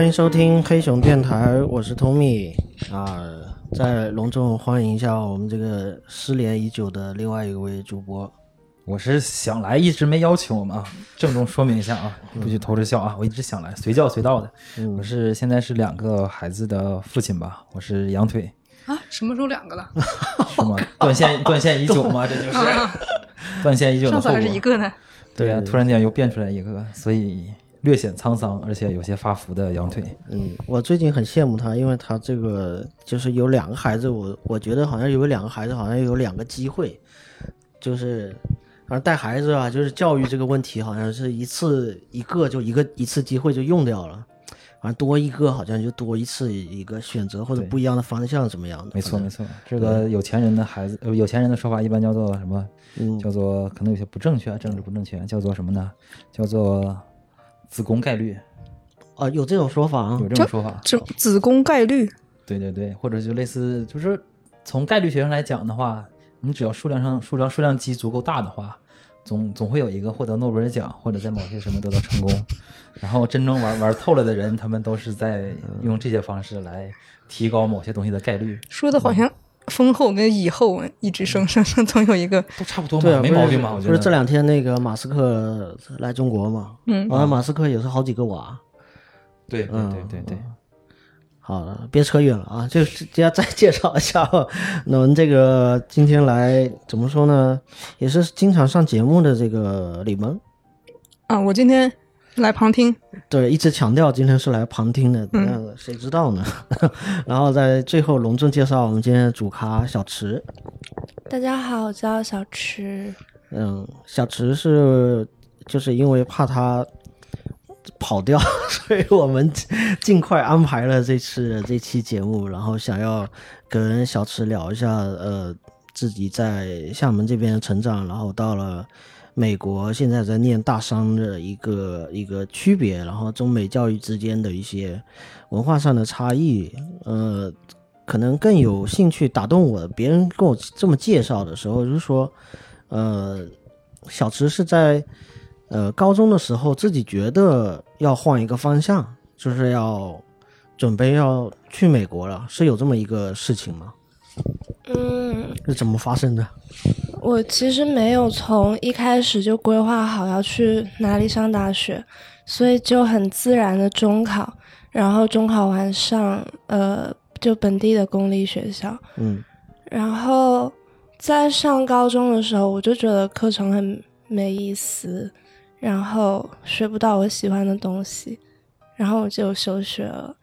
欢迎收听黑熊电台，我是 Tommy 啊，再隆重欢迎一下我们这个失联已久的另外一位主播。我是想来，一直没邀请我们啊，郑重说明一下啊，不许偷着笑啊，我一直想来，随叫随到的。我是现在是两个孩子的父亲吧，我是羊腿，啊，什么时候两个了？是吗？断线断线已久吗？这就是断线已久的后果上次还是。一个呢。对呀、突然间又变出来一个，所以略显沧桑，而且有些发福的羊腿。嗯，我最近很羡慕他，因为他这个就是有两个孩子，我我觉得好像有两个孩子，好像有两个机会，就是反正带孩子啊，就是教育这个问题，好像是一次一个就一个一次机会就用掉了。反正多一个好像就多一次一个选择或者不一样的方向怎么样的？没错没错，这个有钱人的孩子，呃，有钱人的说法一般叫做什么？嗯叫做可能有些不正确，政治不正确，叫做什么呢？叫做子宫概率，啊，有这种说法啊有。这种说法。子子宫概率，对对对，或者就类似，就是从概率学上来讲的话，你只要数量上数量数量级足够大的话，总总会有一个获得诺贝尔奖或者在某些什么得到成功。然后真正玩玩透了的人，他们都是在用这些方式来提高某些东西的概率，说的好像丰厚跟以后一直升升升，总有一个都差不多嘛，对啊，没毛病嘛，我觉得。不是这两天那个马斯克来中国嘛？嗯完了马斯克也是好几个娃。对对对对对，好了，别扯远了啊，就是接下再介绍一下 我们这个今天来怎么说呢，也是经常上节目的这个李萌，啊，我今天来旁听，对，一直强调今天是来旁听的，嗯那谁知道呢？然后在最后隆重介绍我们今天的主咖小池，大家好，我叫小池。嗯，小池是就是因为怕他跑掉，所以我们尽快安排了这次这期节目，然后想要跟小池聊一下，呃，自己在厦门这边的成长，然后到了美国，现在在念大商的一个一个区别，然后中美教育之间的一些文化上的差异，呃，可能更有兴趣打动我。别人跟我这么介绍的时候，就是说。呃，小池是在呃高中的时候自己觉得要换一个方向，就是要准备要去美国了，是有这么一个事情吗？嗯，是怎么发生的？我其实没有从一开始就规划好要去哪里上大学，所以就很自然的中考，然后中考完上呃就本地的公立学校，嗯然后在上高中的时候，我就觉得课程很没意思，然后学不到我喜欢的东西，然后我就休学了。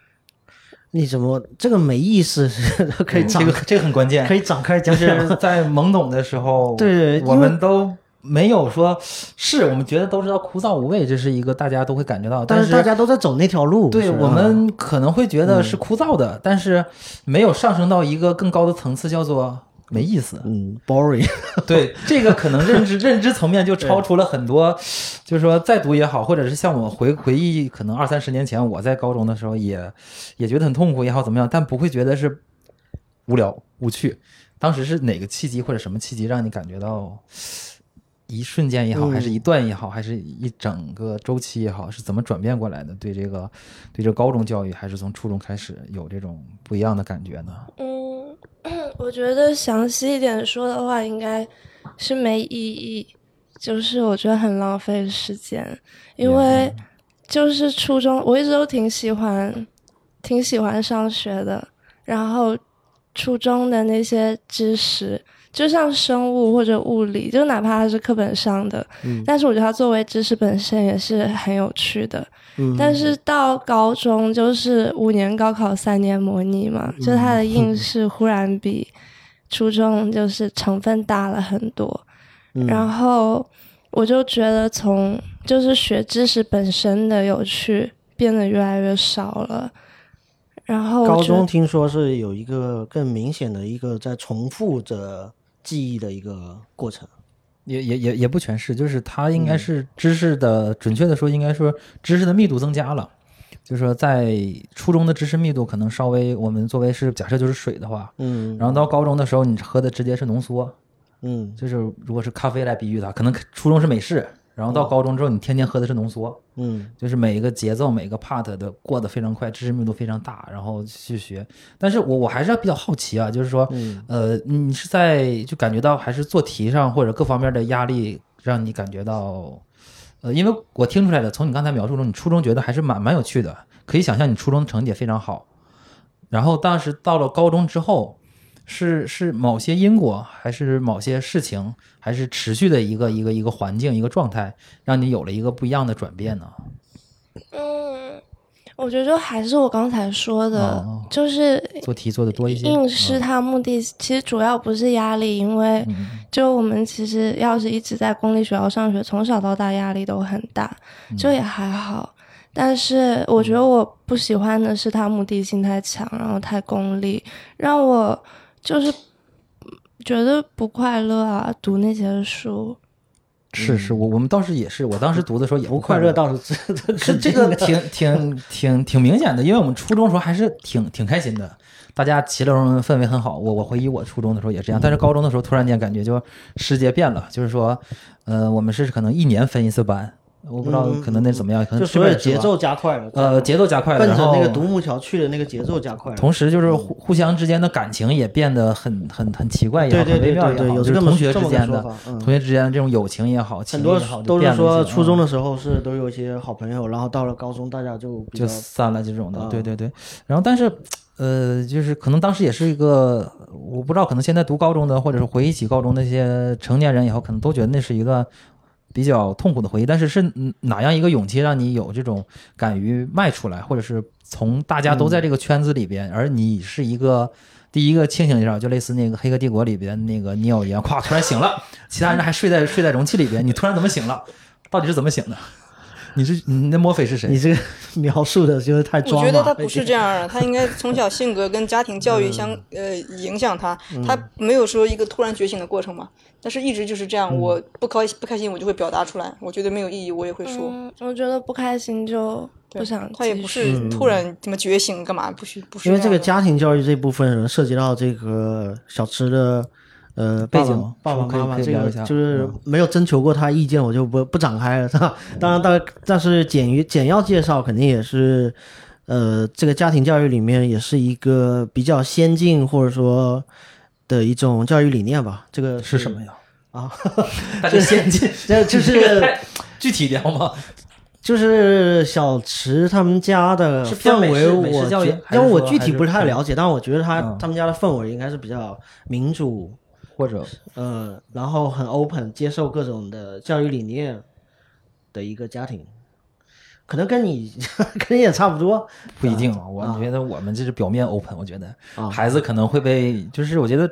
你怎么这个没意思？是可以展这个这个很关键，可以展开就讲就。是 在懵懂的时候，对我们都没有说，是我们觉得都知道枯燥无味，这是一个大家都会感觉到，但是是大家都在走那条路，对我们可能会觉得是枯燥的，但是没有上升到一个更高的层次，叫做没意思。嗯 boring，对这个可能认知认知层面就超出了很多，就是说再读也好，或者是像我回回忆，可能二三十年前我在高中的时候也也觉得很痛苦也好怎么样，但不会觉得是无聊无趣。当时是哪个契机或者什么契机让你感觉到一瞬间也好，嗯还是一段也好，还是一整个周期也好，是怎么转变过来的？对这个对这高中教育，还是从初中开始有这种不一样的感觉呢？嗯，我觉得详细一点说的话，应该是没意义，就是我觉得很浪费时间，因为就是初中我一直都挺喜欢，挺喜欢上学的，然后初中的那些知识。就像生物或者物理，就哪怕它是课本上的，嗯。但是我觉得它作为知识本身也是很有趣的。嗯，但是到高中就是五年高考三年模拟嘛，就它的应试忽然比初中就是成分大了很多，嗯。然后我就觉得从就是学知识本身的有趣变得越来越少了，然后高中听说是有一个更明显的一个在重复着记忆的一个过程。也也也也不全是，就是它应该是知识的，准确的说，应该说知识的密度增加了。就是说，在初中的知识密度可能稍微，我们作为是假设就是水的话，嗯然后到高中的时候，你喝的直接是浓缩，嗯就是如果是咖啡来比喻它，可能初中是美式，然后到高中之后，你天天喝的是浓缩，嗯就是每一个节奏、每个 part 的过得非常快，知识密度非常大，然后去学。但是我我还是比较好奇啊，就是说，嗯呃，你是在就感觉到还是做题上或者各方面的压力让你感觉到，呃，因为我听出来的，从你刚才描述中，你初中觉得还是蛮蛮有趣的，可以想象你初中成绩也非常好。然后当时到了高中之后，是是某些因果，还是某些事情，还是持续的一个一个一个环境一个状态，让你有了一个不一样的转变呢？嗯，我觉得就还是我刚才说的，哦就是做题做的多一些，应试它目的其实主要不是压力，因为嗯就我们其实要是一直在公立学校上学，从小到大压力都很大，嗯就也还好。但是我觉得我不喜欢的是他目的性太强，然后太功利，让我就是觉得不快乐啊。读那些书，是是，我我们倒是也是，我当时读的时候也不快乐倒是这是这个挺挺挺挺明显的，因为我们初中的时候还是挺挺开心的，大家其乐融融氛围很好。我我回忆我初中的时候也这样，但是高中的时候突然间感觉就世界变了，就是说，呃，我们是可能一年分一次班，我不知道嗯可能那怎么样，可能就所有节奏加快了，呃节奏加快了，奔着那个独木桥去的那个节奏加快了。同时就是互互相之间的感情也变得很很很奇怪也好，对对很微对对对，妙也就是同学之间的嗯同学之间的这种友情也好，情很多都是说初中的时候是都有一些好朋友，然后到了高中大家就就散了这种的，啊对对对。然后但是，呃，就是可能当时也是一个，我不知道，可能现在读高中的，或者是回忆起高中那些成年人以后，可能都觉得那是一段比较痛苦的回忆。但是是哪样一个勇气让你有这种敢于迈出来，或者是从大家都在这个圈子里边，而你是一个。第一个清醒一下，就类似那个《黑客帝国》里边那个尼奥一样，咵突然醒了，其他人还睡在睡在容器里边，你突然怎么醒了？到底是怎么醒的？你是你那墨菲是谁？你这个 描述的就是太我装了。觉得他不是这样的，他应该从小性格跟家庭教育相嗯呃影响他，他没有说一个突然觉醒的过程嘛，但是一直就是这样，嗯我不开不开心我就会表达出来，我觉得没有意义我也会说，嗯，我觉得不开心就不想他也不是突然怎么觉醒干嘛，不是不是因为这个家庭教育这部分涉及到这个小池的呃爸爸背景爸爸妈妈这个就是没有征求过他意见，我就不不展开了，是吧？当然，但但是简于简要介绍肯定也是，呃，这个家庭教育里面也是一个比较先进或者说的一种教育理念吧。这个是什么呀？啊？大家先进，这就是 具体一点好吗？就是小池他们家的氛围，我觉因为我具体不是太了解，但我觉得他、嗯他们家的氛围应该是比较民主，或者呃，然后很 open，接受各种的教育理念的一个家庭，可能跟你 跟你也差不多。不一定啊，我觉得我们这是表面 open，我觉得啊孩子可能会被，就是我觉得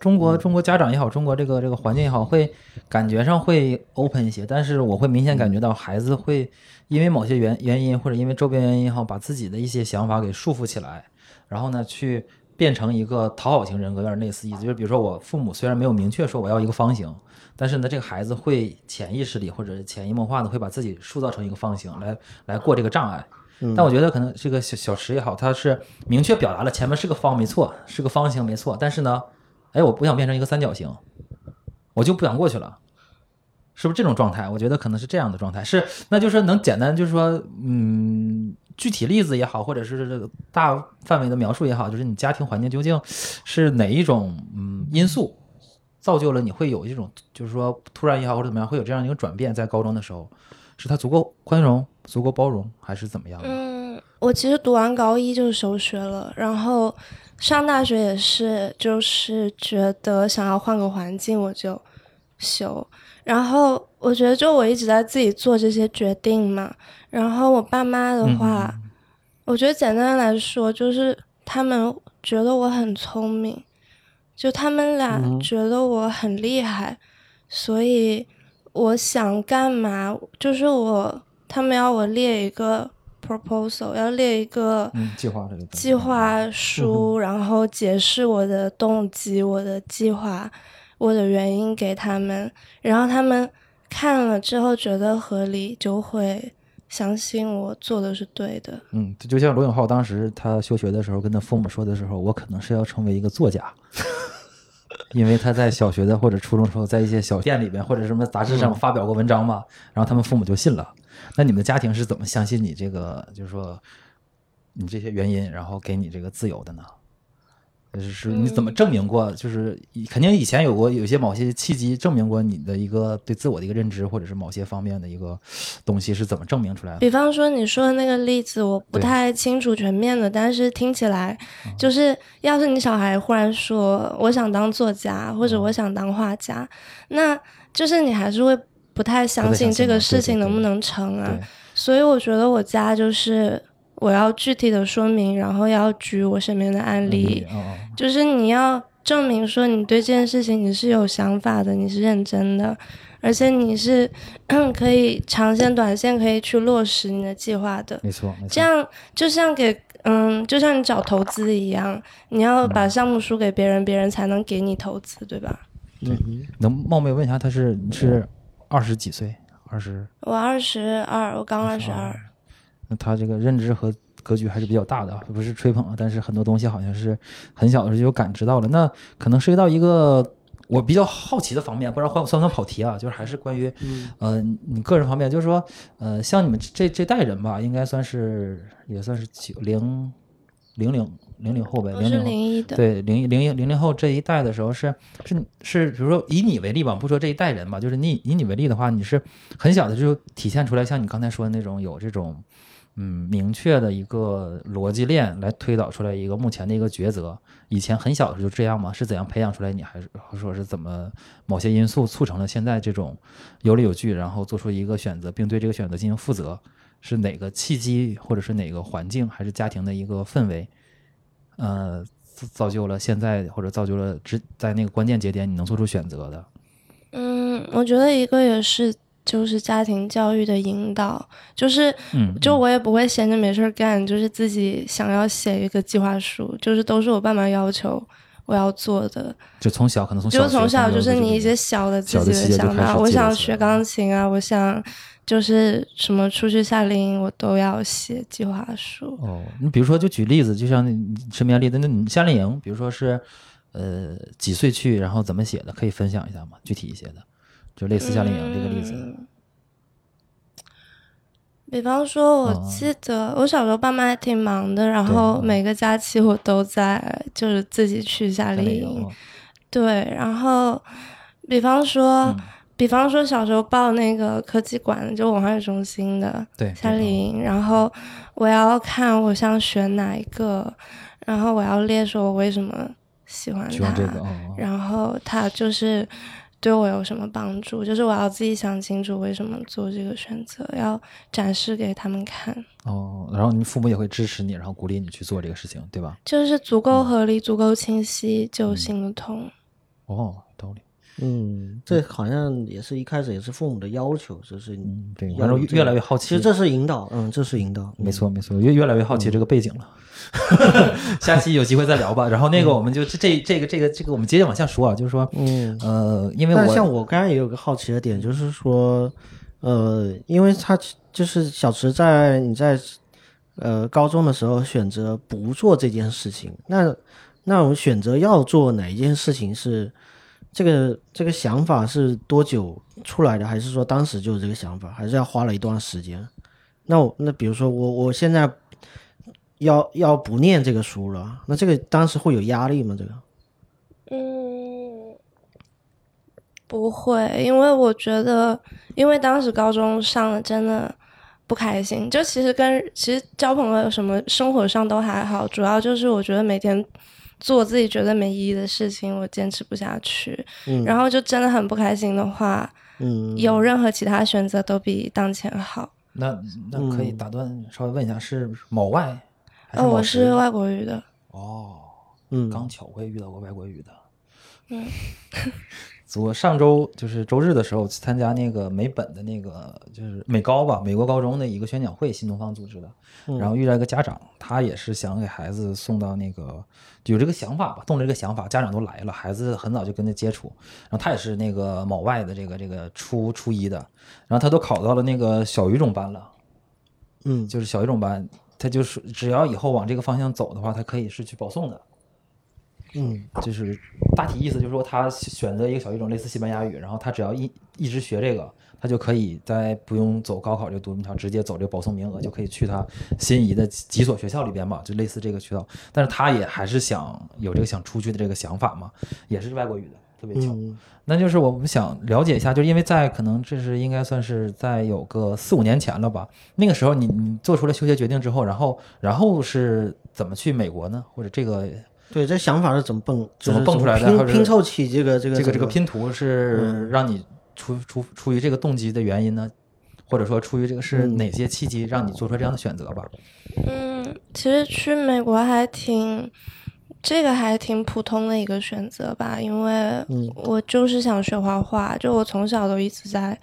中国中国家长也好，中国这个这个环境也好，会感觉上会 open 一些，但是我会明显感觉到孩子会因为某些原原因或者因为周边原因也好，把自己的一些想法给束缚起来，然后呢去变成一个讨好型人格，有点类似意思，就是比如说我父母虽然没有明确说我要一个方形。但是呢，这个孩子会潜意识里或者潜移默化的会把自己塑造成一个方形，来来过这个障碍。但我觉得可能这个小小池也好，他是明确表达了前面是个方没错，是个方形没错，但是呢，哎，我不想变成一个三角形，我就不想过去了，是不是这种状态？我觉得可能是这样的状态，是那就是能简单就是说，嗯，具体例子也好，或者是这个大范围的描述也好，就是你家庭环境究竟是哪一种嗯因素造就了你会有这种就是说突然也好或者怎么样会有这样一个转变，在高中的时候，是他足够宽容、足够包容，还是怎么样？嗯，我其实读完高一就休学了，然后上大学也是，就是觉得想要换个环境，我就休。然后我觉得，就我一直在自己做这些决定嘛。然后我爸妈的话，我觉得简单来说，就是他们觉得我很聪明，就他们俩觉得我很厉害，所以我想干嘛，就是我他们要我列一个 proposal，要列一个嗯，计划计划书，然后解释我的动机、我的计划、我的原因给他们，然后他们看了之后觉得合理，就会相信我做的是对的。嗯，就就像罗永浩当时他休学的时候跟他父母说的时候，我可能是要成为一个作家。因为他在小学的或者初中时候，在一些小店里边或者什么杂志上发表过文章嘛，然后他们父母就信了。那你们的家庭是怎么相信你这个，就是说你这些原因，然后给你这个自由的呢？就是是你怎么证明过？就是肯定以前有过有些某些契机证明过你的一个对自我的一个认知，或者是某些方面的一个东西是怎么证明出来的？比方说你说的那个例子，我不太清楚全面的，但是听起来就是，要是你小孩忽然说我想当作家，或者我想当画家，那就是你还是会不太相信这个事情能不能成啊。所以我觉得我家就是我要具体的说明，然后要举我身边的案例，就是你要证明说你对这件事情你是有想法的，你是认真的，而且你是 可以长线、短线可以去落实你的计划的。没错，没错。这样就像给嗯，就像你找投资一样，你要把项目输给别人，别人才能给你投资，对吧？能冒昧问一下，他是你是二十几岁？二十？我二十二，我刚二十二。那他这个认知和格局还是比较大的啊，不是吹捧啊，但是很多东西好像是很小的时候就感知到了。那可能涉及到一个我比较好奇的方面，不知道算不算跑题啊？就是还是关于，呃，你个人方面，就是说，呃，像你们这这代人吧，应该算是也算是九零零零零零后呗，零零后。零一的，对零零零零后这一代的时候是是是，比如说以你为例吧，不说这一代人吧，就是你以你为例的话，你是很小的就体现出来，像你刚才说的那种有这种嗯明确的一个逻辑链来推导出来一个目前的一个抉择。以前很小的时候就这样吗？是怎样培养出来？你还是说是怎么某些因素促成了现在这种有理有据，然后做出一个选择，并对这个选择进行负责？是哪个契机，或者是哪个环境，还是家庭的一个氛围？呃，造就了现在，或者造就了只在那个关键节点你能做出选择的。嗯，我觉得一个也是就是家庭教育的引导，就是嗯，就我也不会闲着没事儿干，就是自己想要写一个计划书，就是都是我爸妈要求我要做的。就从小可能从就从小小就是你一些小的自己小的想法，我想学钢琴啊，我想就是什么出去夏令营，我都要写计划书。哦，你比如说就举例子，就像你身边例子，那你夏令营，比如说是呃几岁去，然后怎么写的，可以分享一下吗？具体一些的，就类似夏令营这个例子。嗯。比方说，我哦。记得我小时候爸妈还挺忙的，然后每个假期我都在就是自己去夏夏令令营对，然后比方说，嗯。比方说小时候报那个科技馆，就文化艺术中心的夏令营，然后我要看我想选哪一个，然后我要列说我为什么喜欢它，喜欢这个哦，然后它就是对我有什么帮助，就是我要自己想清楚为什么做这个选择，要展示给他们看，哦，然后你父母也会支持你，然后鼓励你去做这个事情，对吧？就是足够合理、足够清晰就行得通。哦，道理。嗯，这好像也是一开始也是父母的要求，就是嗯，对，要然后越来越好奇。其实这是引导，嗯，这是引导，没错，没错，越越来越好奇这个背景了。下期有机会再聊吧。然后那个，我们就这这这个这个这个，我们接着往下说啊，就是说，嗯。呃，因为但我像我刚才也有个好奇的点，就是说，呃，因为他就是小池在你在呃高中的时候选择不做这件事情，那那我们选择要做哪一件事情是这个这个想法是多久出来的，还是说当时就有这个想法，还是要花了一段时间？那我那比如说我我现在要要不念这个书了，那这个当时会有压力吗？这个？嗯，不会，因为我觉得，因为当时高中上的真的不开心，就其实跟其实交朋友什么生活上都还好，主要就是我觉得每天做自己觉得没意义的事情，我坚持不下去，嗯然后就真的很不开心的话，嗯，有任何其他选择都比当前好。那那可以打断，稍微问一下，是某外哦，我是外国语的，哦，嗯刚巧我也遇到过外国语的。嗯，我上周就是周日的时候去参加那个美本的那个就是美高吧，美国高中的一个宣讲会，新东方组织的。然后遇到一个家长，他也是想给孩子送到那个有这个想法吧，动了这个想法，家长都来了，孩子很早就跟他接触。然后他也是那个某外的这个这个初初一的，然后他都考到了那个小语种班了。嗯就是小语种班，他就是只要以后往这个方向走的话，他可以是去保送的。嗯就是大体意思就是说，他选择一个小语种，类似西班牙语，然后他只要一一直学这个，他就可以在不用走高考这个独木桥，直接走这个保送名额，就可以去他心仪的几所学校里边吧，就类似这个渠道。但是他也还是想有这个想出去的这个想法嘛，也是外国语的，特别巧。嗯那就是我们想了解一下，就是因为在可能这是应该算是在有个四五年前了吧，那个时候你你做出了休学决定之后，然后然后是怎么去美国呢？或者这个对，这想法是怎么蹦，就是怎么蹦出来的拼拼凑起这个这个这个这个拼图是让你出出出于这个动机的原因呢，或者说出于这个是嗯哪些契机让你做出这样的选择吧？嗯，其实去美国还挺，这个还挺普通的一个选择吧，因为嗯。我就是想学画画，就我从小都一直在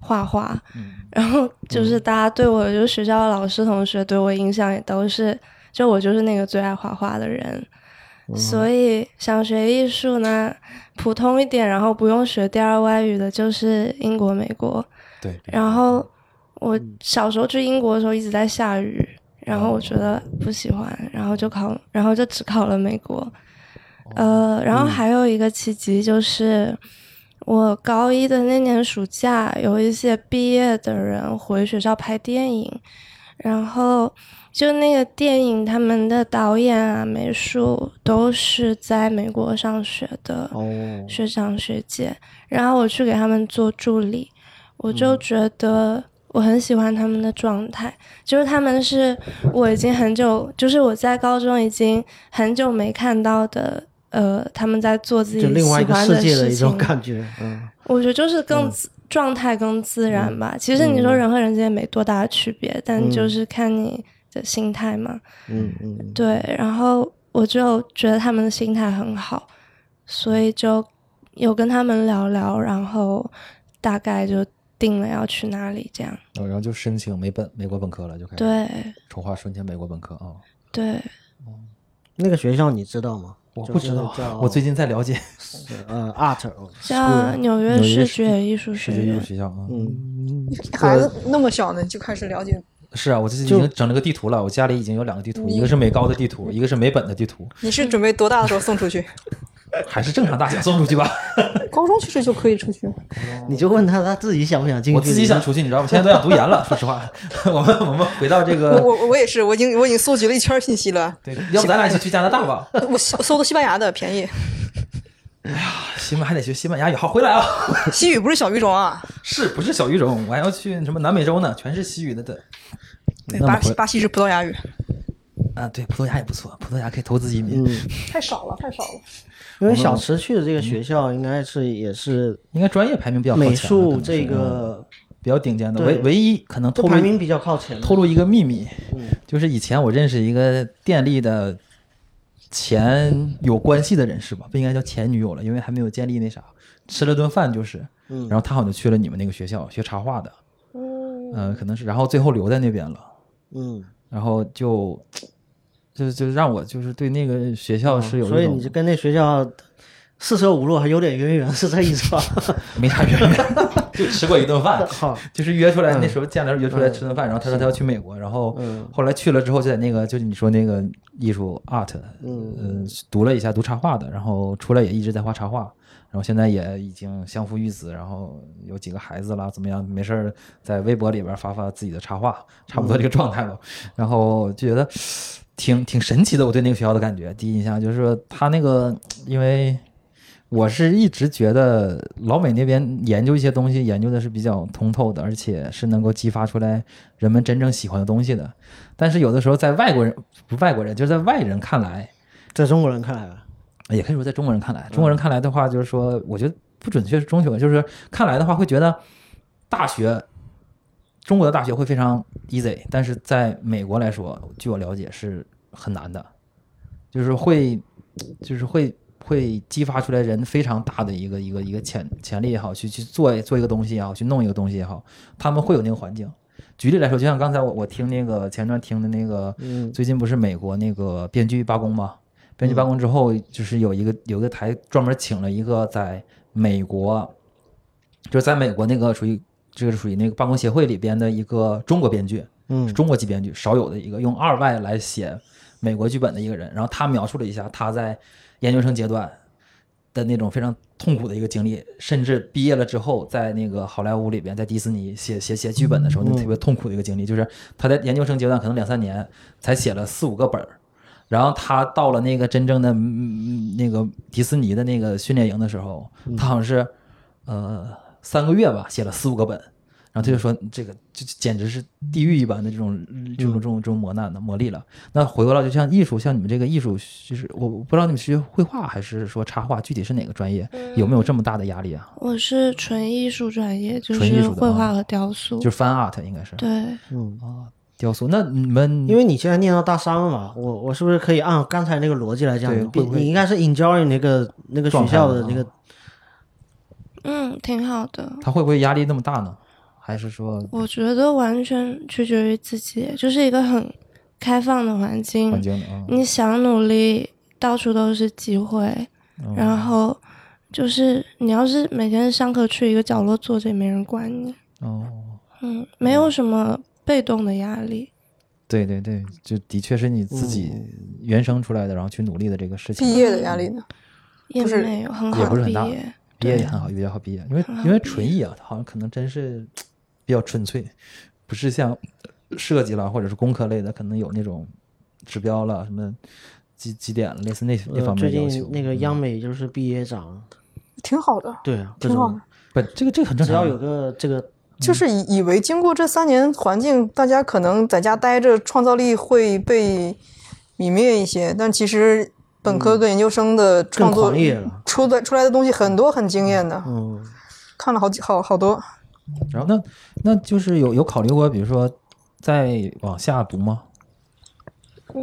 画画，嗯。然后就是大家对我，就学校的老师同学对我印象也都是，就我就是那个最爱画画的人，所以想学艺术呢，普通一点，然后不用学第二外语的，就是英国、美国。对，然后我小时候去英国的时候一直在下雨，然后我觉得不喜欢，然后就考，然后就只考了美国。呃，然后还有一个契机就是，我高一的那年暑假，有一些毕业的人回学校拍电影，然后就那个电影他们的导演啊、美术都是在美国上学的。哦，学长学姐，然后我去给他们做助理，我就觉得我很喜欢他们的状态，就是他们是我已经很久，就是我在高中已经很久没看到的，呃，他们在做自己就另外一个喜欢世界的事一种情。感觉，嗯我觉得就是更自、状态更自然吧。其实你说人和人之间没多大的区别，但就是看你的心态嘛。嗯嗯嗯对，然后我就觉得他们的心态很好，所以就有跟他们聊聊，然后大概就定了要去哪里这样。哦然后就申请美本美国本科了，就开始对筹划申请美国本科啊。对，那个学校你知道吗？我不知道是，我最近在了解 呃 art 叫纽约视觉艺术学院。学校啊。嗯 孩子那么小呢，就开始了解。是啊，我最近已经整了个地图了，我家里已经有两个地图，一个是美高的地图，一个是美本的地图，你是准备多大的时候送出去？还是正常大小送出去吧。高中其实就可以出去。你就问他他自己想不想进去？我自己想出去，你知道吗？现在都想读研了。说实话，我们我们回到这个，我我也是，我已经我已经搜集了一圈信息了。对，要不咱俩一起去加拿大吧？我搜搜的西班牙的便宜，哎呀西班还得学西班牙语。好，回来啊！西语不是小语种啊。是不是小语种？我还要去什么南美洲呢？全是西语的的。对，巴西巴西是葡萄牙语，啊，对，葡萄牙也不错，葡萄牙可以投资移民，嗯，太少了，太少了。因为小池去的这个学校应该是也是应该专业排名比较靠前美术这嗯个比较顶尖的。唯唯一可能透露排名比较靠前。透露一个秘密，嗯就是以前我认识一个电力的前有关系的人士吧，不应该叫前女友了，因为还没有建立那啥，吃了顿饭就是，嗯然后他好像就去了你们那个学校学插画的，嗯，嗯、可能是，然后最后留在那边了，嗯，然后就就就让我就是对那个学校是有所以你就跟那学校四舍五入还有点渊源，是这意思吧？没啥渊源，就吃过一顿饭，好，就是约出来，那时候见的时候约出来吃顿饭，然后他说他要去美国，然后嗯后来去了之后就在那个就是你说那个艺术 art，嗯嗯，读了一下读插画的，然后出来也一直在画插画，然后现在也已经相夫育子，然后有几个孩子了，怎么样？没事儿在微博里边发发自己的插画，差不多这个状态吧。然后就觉得挺挺神奇的，我对那个学校的感觉，第一印象就是说他那个，因为我是一直觉得老美那边研究一些东西，研究的是比较通透的，而且是能够激发出来人们真正喜欢的东西的。但是有的时候在外国人不外国人，就是在外人看来，在中国人看来吧，也可以说在中国人看来，中国人看来的话，就是说，我觉得不准确是中学，就是看来的话，会觉得大学，中国的大学会非常 easy，但是在美国来说，据我了解是很难的，就是会，就是会会激发出来人非常大的一个一个一个潜潜力也好，去去做做一个东西也好，去弄一个东西也好，他们会有那个环境。举例来说，就像刚才我我听那个前段听的那个，嗯最近不是美国那个编剧罢工吗？编剧罢工之后，就是有一个有一个台专门请了一个在美国，就是在美国那个属于这个是属于那个罢工协会里边的一个中国编剧，嗯。是中国籍编剧，少有的一个用二外来写美国剧本的一个人，然后他描述了一下他在研究生阶段的那种非常痛苦的一个经历，甚至毕业了之后，在那个好莱坞里边，在迪士尼写写写剧本的时候，那特别痛苦的一个经历，就是他在研究生阶段可能两三年才写了四五个本儿，然后他到了那个真正的嗯那个迪士尼的那个训练营的时候，他好像是呃三个月吧，写了四五个本。然后他就说：“这个就简直是地狱一般的这种这种这种这种磨难的磨砺了。那回过来，就像艺术，像你们这个艺术，就是我我不知道你们学绘画还是说插画，具体是哪个专业？有没有这么大的压力啊？我是纯艺术专业，就是绘画和雕塑。就是 fan art 应该是对，嗯，雕塑。那你们因为你现在念到大三了嘛，我我是不是可以按刚才那个逻辑来讲，你对会会你应该是 enjoy 那个那个学校的那个，嗯，挺好的。他会不会压力那么大呢？还是说我觉得完全取决于自己，就是一个很开放的环境，环境的啊？你想努力，到处都是机会。嗯然后就是你要是每天上课去一个角落坐着，也没人管你。哦，嗯，没有什么被动的压力。对对对，就的确是你自己原生出来的，然后去努力的这个事情。毕业的压力呢？也不是没有很也好不是很大毕业，毕业也很好，比较好毕业，因为因为纯艺啊，它好像可能真是比较纯粹，不是像设计了或者是工科类的，可能有那种指标了，什么几几点了，类似那那呃，方最面要求。近那个嗯央美就是毕业奖，挺好的，对啊，挺好的。不，这个这个很正常。只要有个这个就是以以为经过这三年环境，大家可能在家待着，创造力会被泯灭一些，但其实本科跟研究生的创作出的出来的东西很多很惊艳的，嗯，看了好几好好多。然后那那就是有有考虑过，比如说再往下读吗？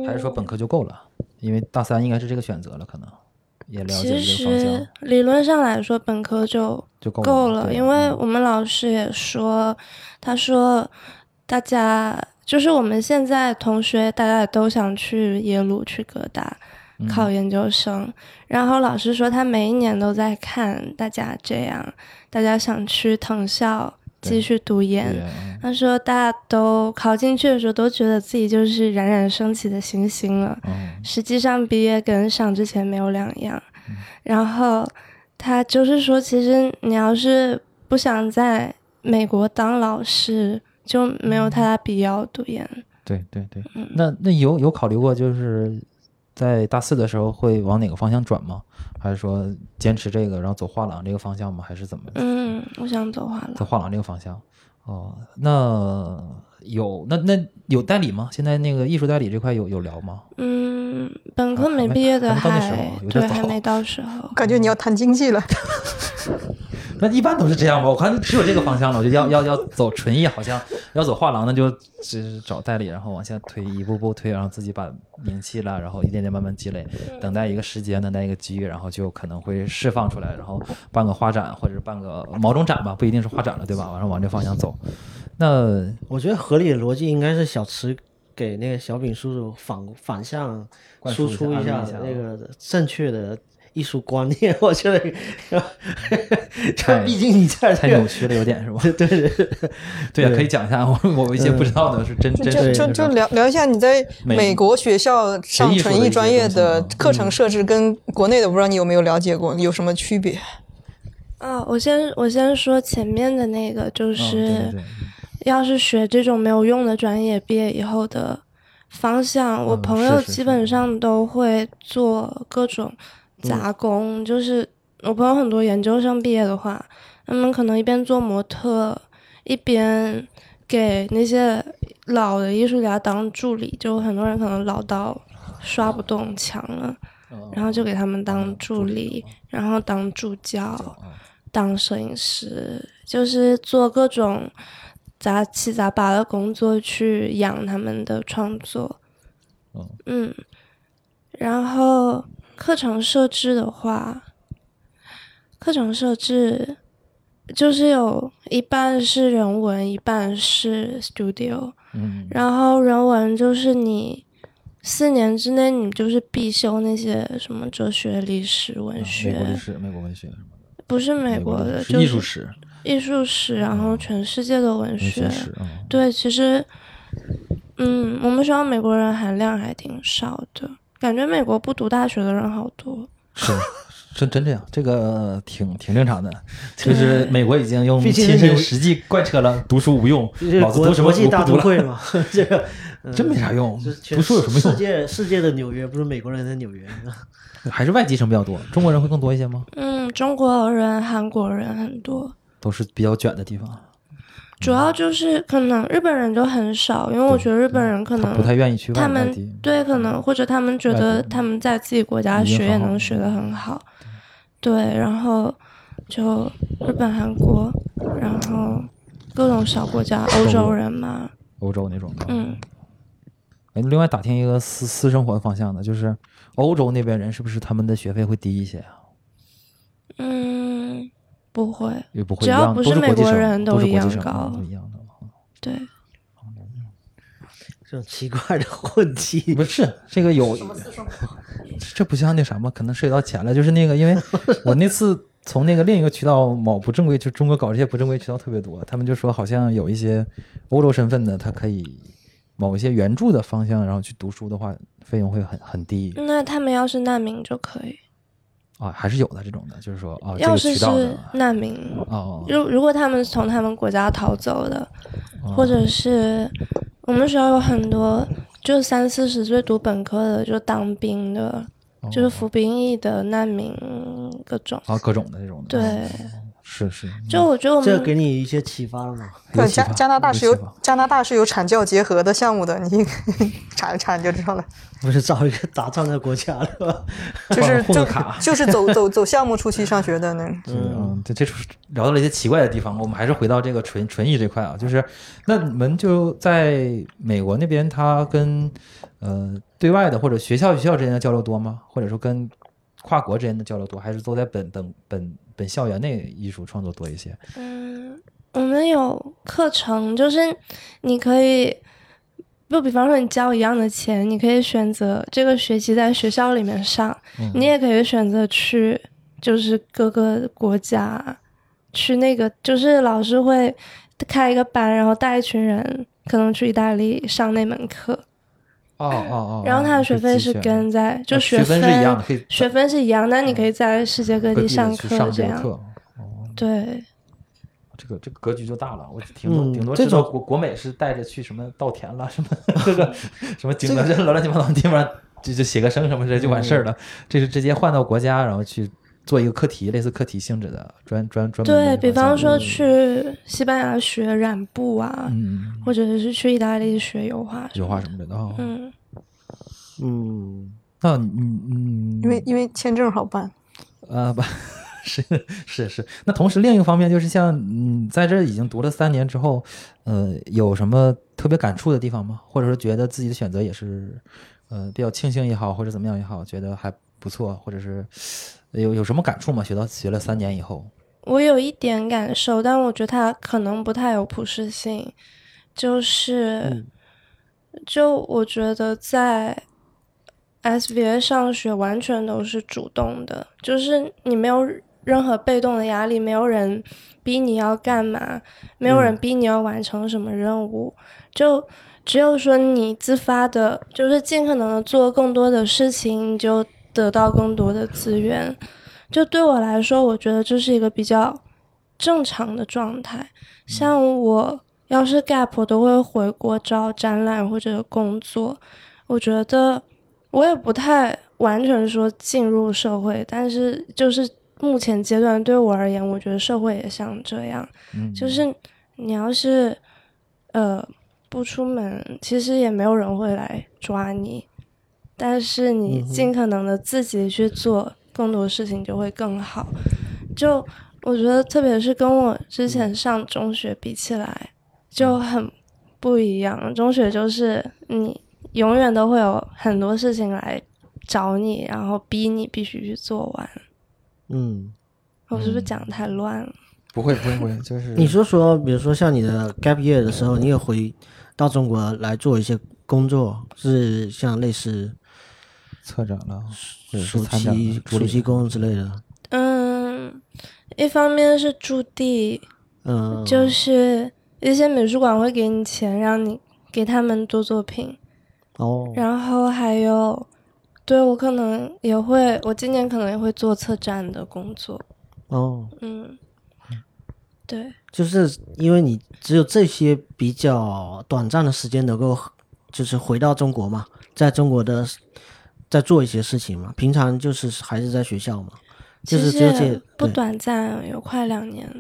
还是说本科就够了？因为大三应该是这个选择了，可能也了解其实理论上来说，本科就就够够了，因为嗯我们老师也说，他说大家就是我们现在同学，大家也都想去耶鲁、去哥大嗯考研究生，然后老师说他每一年都在看大家这样，大家想去藤校继续读研。他说大家都考进去的时候，都觉得自己就是冉冉升起的星星了。嗯实际上毕业跟上之前没有两样。然后他就是说，其实你要是不想在美国当老师，就没有太大必要读研。对对对，嗯那那有有考虑过，就是在大四的时候会往哪个方向转吗？还是说坚持这个，然后走画廊这个方向吗？还是怎么？嗯，我想走画廊。走画廊这个方向？哦，那有那那有代理吗？现在那个艺术代理这块有有聊吗？嗯，本科没没毕业的还没到那时候还对还没到时候。感觉你要谈经济了，那一般都是这样吧？我看只有这个方向了，我就要要要走纯艺，好像要走画廊，那就只是找代理，然后往下推，一步步推，然后自己把名气了，然后一点点慢慢积累，等待一个时间，等待一个机遇，然后就可能会释放出来，然后办个画展或者是办个某种展吧，不一定是画展了，对吧？完了往这方向走。那我觉得合理的逻辑应该是小池给那个小饼叔叔反反向输输出一下那个正确的艺术观念，我觉得，就太毕竟你这太这个，扭曲了，有点是吧？对对对，对啊，可以讲一下我我一些不知道的是真就真就就聊聊一下你在美美国学校上纯艺专业的课程设置跟国内的，不知道你有没有了解过，有什么区别？啊，我先我先说前面的那个，就是要是学这种没有用的专业，毕业以后的方向，我嗯朋友基本上都会做各种杂工。就是我朋友很多研究生毕业的话，他们可能一边做模特，一边给那些老的艺术家当助理。就很多人可能老到刷不动墙了，嗯然后就给他们当嗯助助理理，然后当助教。嗯当摄影师，就是做各种杂七杂八的工作去养他们的创作。嗯嗯，然后课程设置的话，课程设置就是有一半是人文，一半是 studio。嗯。然后人文就是你四年之内，你就是必修那些什么哲学、历史、文嗯学，美国历史、美国文学什么的。不是美国国的，就是艺术史、艺术史，然后全世界的文文学对，其实嗯，我们学校美国人含量还挺少的，感觉美国不读大学的人好多。是，真真这样，这个挺挺正常的。就是美国已经用毕竟亲身实际贯彻了读书无用，这老子读什么国国际大我不读了，都会嘛，这个嗯真没啥用读书有什么用世用？界世界的纽约不是美国人的纽约，还是外籍生比较多，中国人会更多一些吗？嗯，中国人、韩国人很多，都是比较卷的地方，主要就是可能日本人就很少，因为我觉得日本人可能不太愿意去外他们。对可能或者他们觉得他们在自己国家学也能学得很好，对，然后就日本、韩国，然后各种小国家，欧洲人嘛，欧洲那种的。嗯，哎，另外打听一个私私生活方向的，就是欧洲那边人是不是他们的学费会低一些啊？嗯，不会，也不会只要，不是美国人都一样高都一样的。对，这种奇怪的问题。不是这个有，这不像那啥吗？可能涉及到钱了。就是那个，因为我那次从那个另一个渠道某不正规，就中国搞这些不正规渠道特别多，他们就说好像有一些欧洲身份的，他可以某一些援助的方向，然后去读书的话，费用会很很低那他们要是难民就可以，啊，还是有的这种的，就是说啊，这个要是是难民，哦，如如果他们是从他们国家逃走的，哦。或者是我们学校有很多就三四十岁读本科的，就当兵的，就是服兵役的难民各种。啊各种的这种的，对，是是，就我觉得我们这给你一些启发了吗？对，加加拿大是有加拿大是有产教结合的项目的，你 查一查你就知道了。不是找一个打仗的国家了吧？就是就就是走走走项目初期上学的那种。嗯，这这聊到了一些奇怪的地方，我们还是回到这个纯纯艺这块啊，就是那你们就在美国那边，他跟呃对外的或者学校与学校之间的交流多吗？或者说跟跨国之间的交流多，还是都在本本本本校园内艺术创作多一些？嗯，我们有课程，就是你可以，就比方说你交一样的钱，你可以选择这个学期在学校里面上，你也可以选择去就是各个国家去那个，就是老师会开一个班，然后带一群人，可能去意大利上那门课，哦哦哦，然后他的学费是跟跟在就学分分是一样的，可以学分是一样，那你可以在世界各各地地上课这样。对。这个这个格局就大了，我顶多、嗯顶多这种知道国国美是带着去什么稻田了，什么 这个什么景德镇乱七八糟的地方，就就写个生什么之类就完事儿了。这是直接换到国家，然后去做一个课题，类似课题性质的专专专门对比方说去西班牙学染布啊，嗯，或者是去意大利学油画。油画什么的哦。嗯，嗯，那嗯嗯，因为因为签证好办，啊 不。是是是，那同时另一个方面就是像嗯，在这已经读了三年之后，呃，有什么特别感触的地方吗？或者说觉得自己的选择也是，呃，比较庆幸也好，或者怎么样也好，觉得还不错，或者是有有什么感触吗？学到学了三年以后，我有一点感受，但我觉得它可能不太有普适性。就是，嗯就我觉得在 SVA 上学完全都是主动的，就是你没有任何被动的压力，没有人逼你要干嘛，没有人逼你要完成什么任务，就只有说你自发的，就是尽可能的做更多的事情，你就得到更多的资源。就对我来说，我觉得这是一个比较正常的状态。像我要是 gap，我都会回国找展览或者工作。我觉得我也不太完全说进入社会，但是就是目前阶段对我而言，我觉得社会也像这样，嗯，就是你要是呃不出门，其实也没有人会来抓你，但是你尽可能的自己去做更多事情，就会更好。就我觉得，特别是跟我之前上中学比起来，就很不一样。中学就是你永远都会有很多事情来找你，然后逼你必须去做完。嗯，我是不是讲的太乱了？不会不会不会，就是你说说，比如说像你的 gap year 的时候，你也回到中国来做一些工作，是像类似策展了，或者是暑期暑期工之类的。嗯，一方面是驻地，嗯，就是一些美术馆会给你钱，让你给他们做作品，哦，然后还有，对我可能也会，我今年可能也会做策展的工作，哦，嗯，对，就是因为你只有这些比较短暂的时间能够，就是回到中国嘛，在中国的在做一些事情嘛，平常就是还是在学校嘛，就是这实不短暂，有快两年了，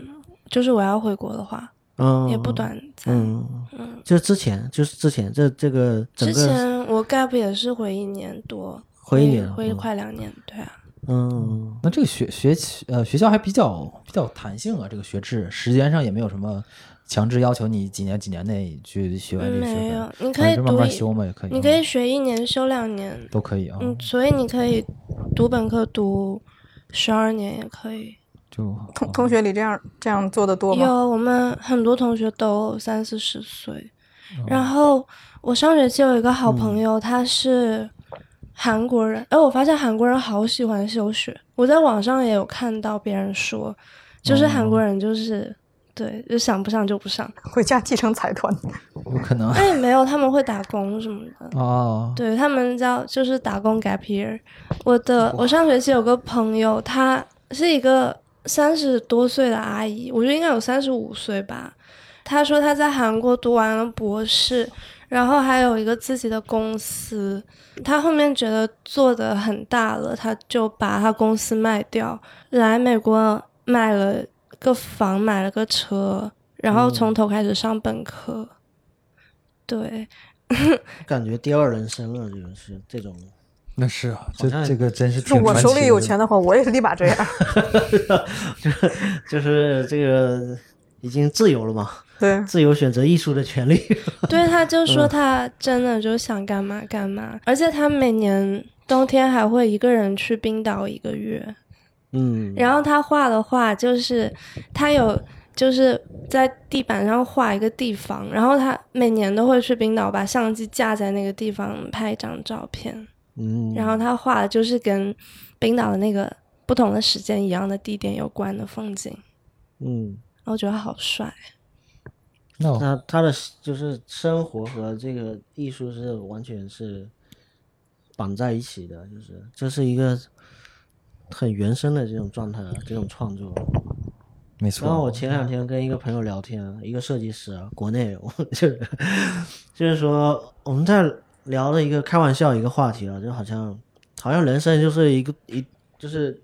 就是我要回国的话，嗯也不短暂。嗯嗯，就是之前就是之前这这个整之前我 gap 也是回一年多，回一年嗯回快两年，对啊，嗯那这个学学呃学校还比较比较弹性啊，这个学制时间上也没有什么强制要求你几年几年内去学完这学分没有，，你可以慢读一，慢修嘛，也可以，你可以学一年，修两年，都可以啊，嗯，所以你可以读本科读十二年也可以。就同同学里这样这样做的多吗？有，我们很多同学都三四十岁。然后我上学期有一个好朋友，他是韩国人，哎，我发现韩国人好喜欢休学。我在网上也有看到别人说，就是韩国人就是、对，就想不上就不上。回家继承财团。不可能哎，没有，他们会打工什么的。哦，对他们叫就是打工 gap year。我的我上学期有个朋友，她是一个三十多岁的阿姨，我觉得应该有三十五岁吧。她说她在韩国读完了博士，然后还有一个自己的公司。她后面觉得做的很大了，她就把她公司卖掉，来美国卖了个房，买了个车，然后从头开始上本科。对，感觉第二人生了，就是这种。那是啊，这这个真是是我手里有钱的话，我也是立马这样。就是这个已经自由了嘛，对，自由选择艺术的权利。对，他就说他真的就想干嘛干嘛，而且他每年冬天还会一个人去冰岛一个月。嗯，然后他画的画就是他有就是在地板上画一个地方，然后他每年都会去冰岛把相机架在那个地方拍一张照片，嗯，然后他画的就是跟冰岛的那个不同的时间一样的地点有关的风景，嗯，然后我觉得好帅。那我他他的就是生活和这个艺术是完全是绑在一起的，就是这是一个很原生的这种状态，这种创作。没错，然后我前两天跟一个朋友聊天，一个设计师啊，国内，我 就是就是说我们在聊了一个开玩笑一个话题啊，就好像好像人生就是一个一就是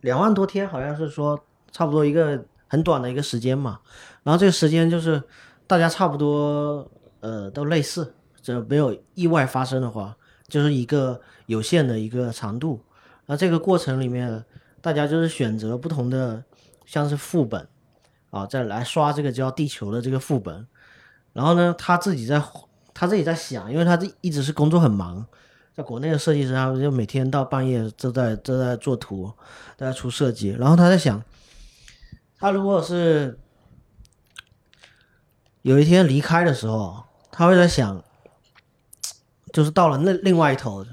两万多天，好像是说差不多一个很短的一个时间嘛。然后这个时间就是大家差不多呃都类似，只要没有意外发生的话，就是一个有限的一个长度。那这个过程里面，大家就是选择不同的，像是副本啊，再来刷这个叫地球的这个副本。然后呢，他自己在他自己在想，因为他这一直是工作很忙，在国内的设计师，他们就每天到半夜都在都在做图，都在出设计。然后他在想，他如果是有一天离开的时候，他会在想，就是到了那另外一头，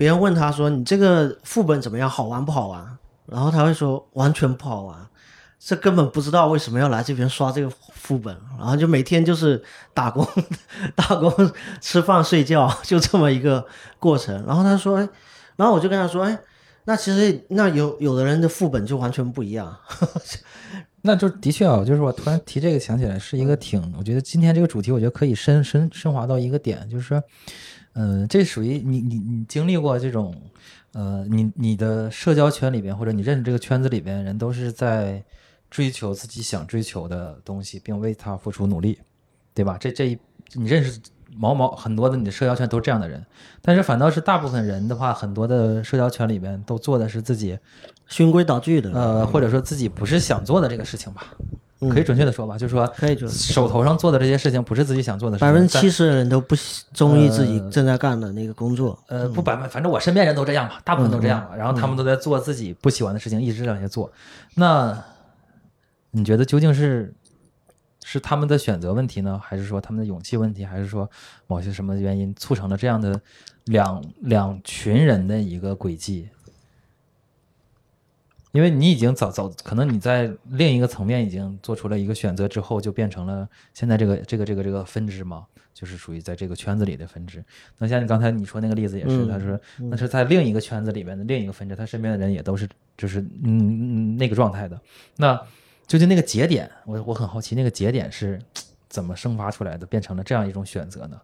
别人问他说：“你这个副本怎么样？好玩不好玩？”然后他会说：“完全不好玩，这根本不知道为什么要来这边刷这个副本。”然后就每天就是打工、打工、吃饭、睡觉，就这么一个过程。然后他说：“哎，然后我就跟他说：‘哎，那其实那有有的人的副本就完全不一样。那就的确啊，就是我突然提这个想起来，是一个挺，我觉得今天这个主题，我觉得可以深深升华到一个点，就是说，嗯、这属于你你你经历过这种，呃，你你的社交圈里边或者你认识这个圈子里边人都是在追求自己想追求的东西，并为他付出努力，对吧？这这一你认识毛毛很多的你的社交圈都是这样的人，但是反倒是大部分人的话，很多的社交圈里边都做的是自己循规蹈矩的，呃，或者说自己不是想做的这个事情吧，可以准确的说吧，就是说，可以准手头上做的这些事情不是自己想做的事情，百分之七十的人都不喜中意自己正在干的那个工作。呃，不百分，反正我身边人都这样吧，大部分都这样吧。然后他们都在做自己不喜欢的事情，一直这样去做。那你觉得究竟是是他们的选择问题呢，还是说他们的勇气问题，还是说某些什么原因促成了这样的两两群人的一个轨迹？因为你已经早早，可能你在另一个层面已经做出了一个选择之后，就变成了现在这个这个这个这个分支嘛，就是属于在这个圈子里的分支。那像你刚才你说那个例子也是，嗯他说那是在另一个圈子里面的另一个分支，他身边的人也都是就是嗯嗯那个状态的。那究竟那个节点，我我很好奇，那个节点是怎么生发出来的，变成了这样一种选择呢？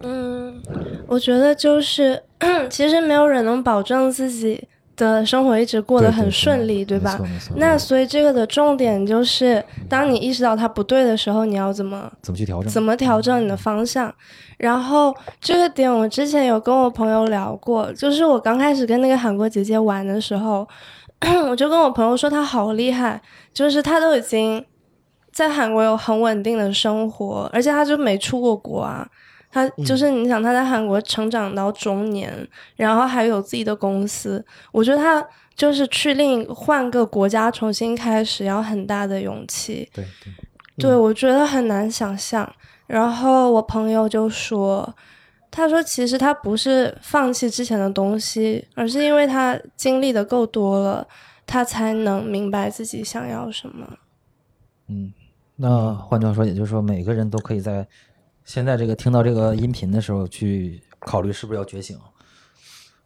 嗯，我觉得就是，其实没有人能保证自己的生活一直过得很顺利，对吧？那所以这个的重点就是，当你意识到它不对的时候，你要怎么怎么去调整？怎么调整你的方向？然后这个点我之前有跟我朋友聊过，就是我刚开始跟那个韩国姐姐玩的时候，我就跟我朋友说她好厉害，就是她都已经在韩国有很稳定的生活，而且她就没出过国啊。她就是你想他在韩国成长到中年，然后还有自己的公司，我觉得他就是去另换个国家重新开始要很大的勇气。对对，对，我觉得很难想象。然后我朋友就说，他说其实他不是放弃之前的东西，而是因为他经历的够多了，他才能明白自己想要什么。嗯，那换句话说，也就是说，每个人都可以在现在这个听到这个音频的时候去考虑是不是要觉醒，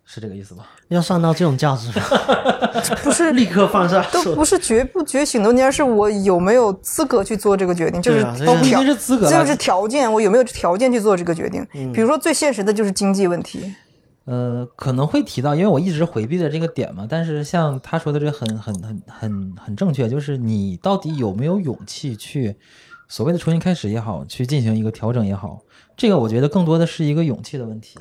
是这个意思吧？要上到这种价值吗？不是立刻放下都不是觉不觉醒的问题，而是我有没有资格去做这个决定，就是对啊这个都条已经是资格这就是条件，我有没有条件去做这个决定？比如说最现实的就是经济问题，呃，可能会提到，因为我一直回避的这个点嘛。但是像他说的这个很很很很很正确，就是你到底有没有勇气去所谓的重新开始也好，去进行一个调整也好，这个我觉得更多的是一个勇气的问题。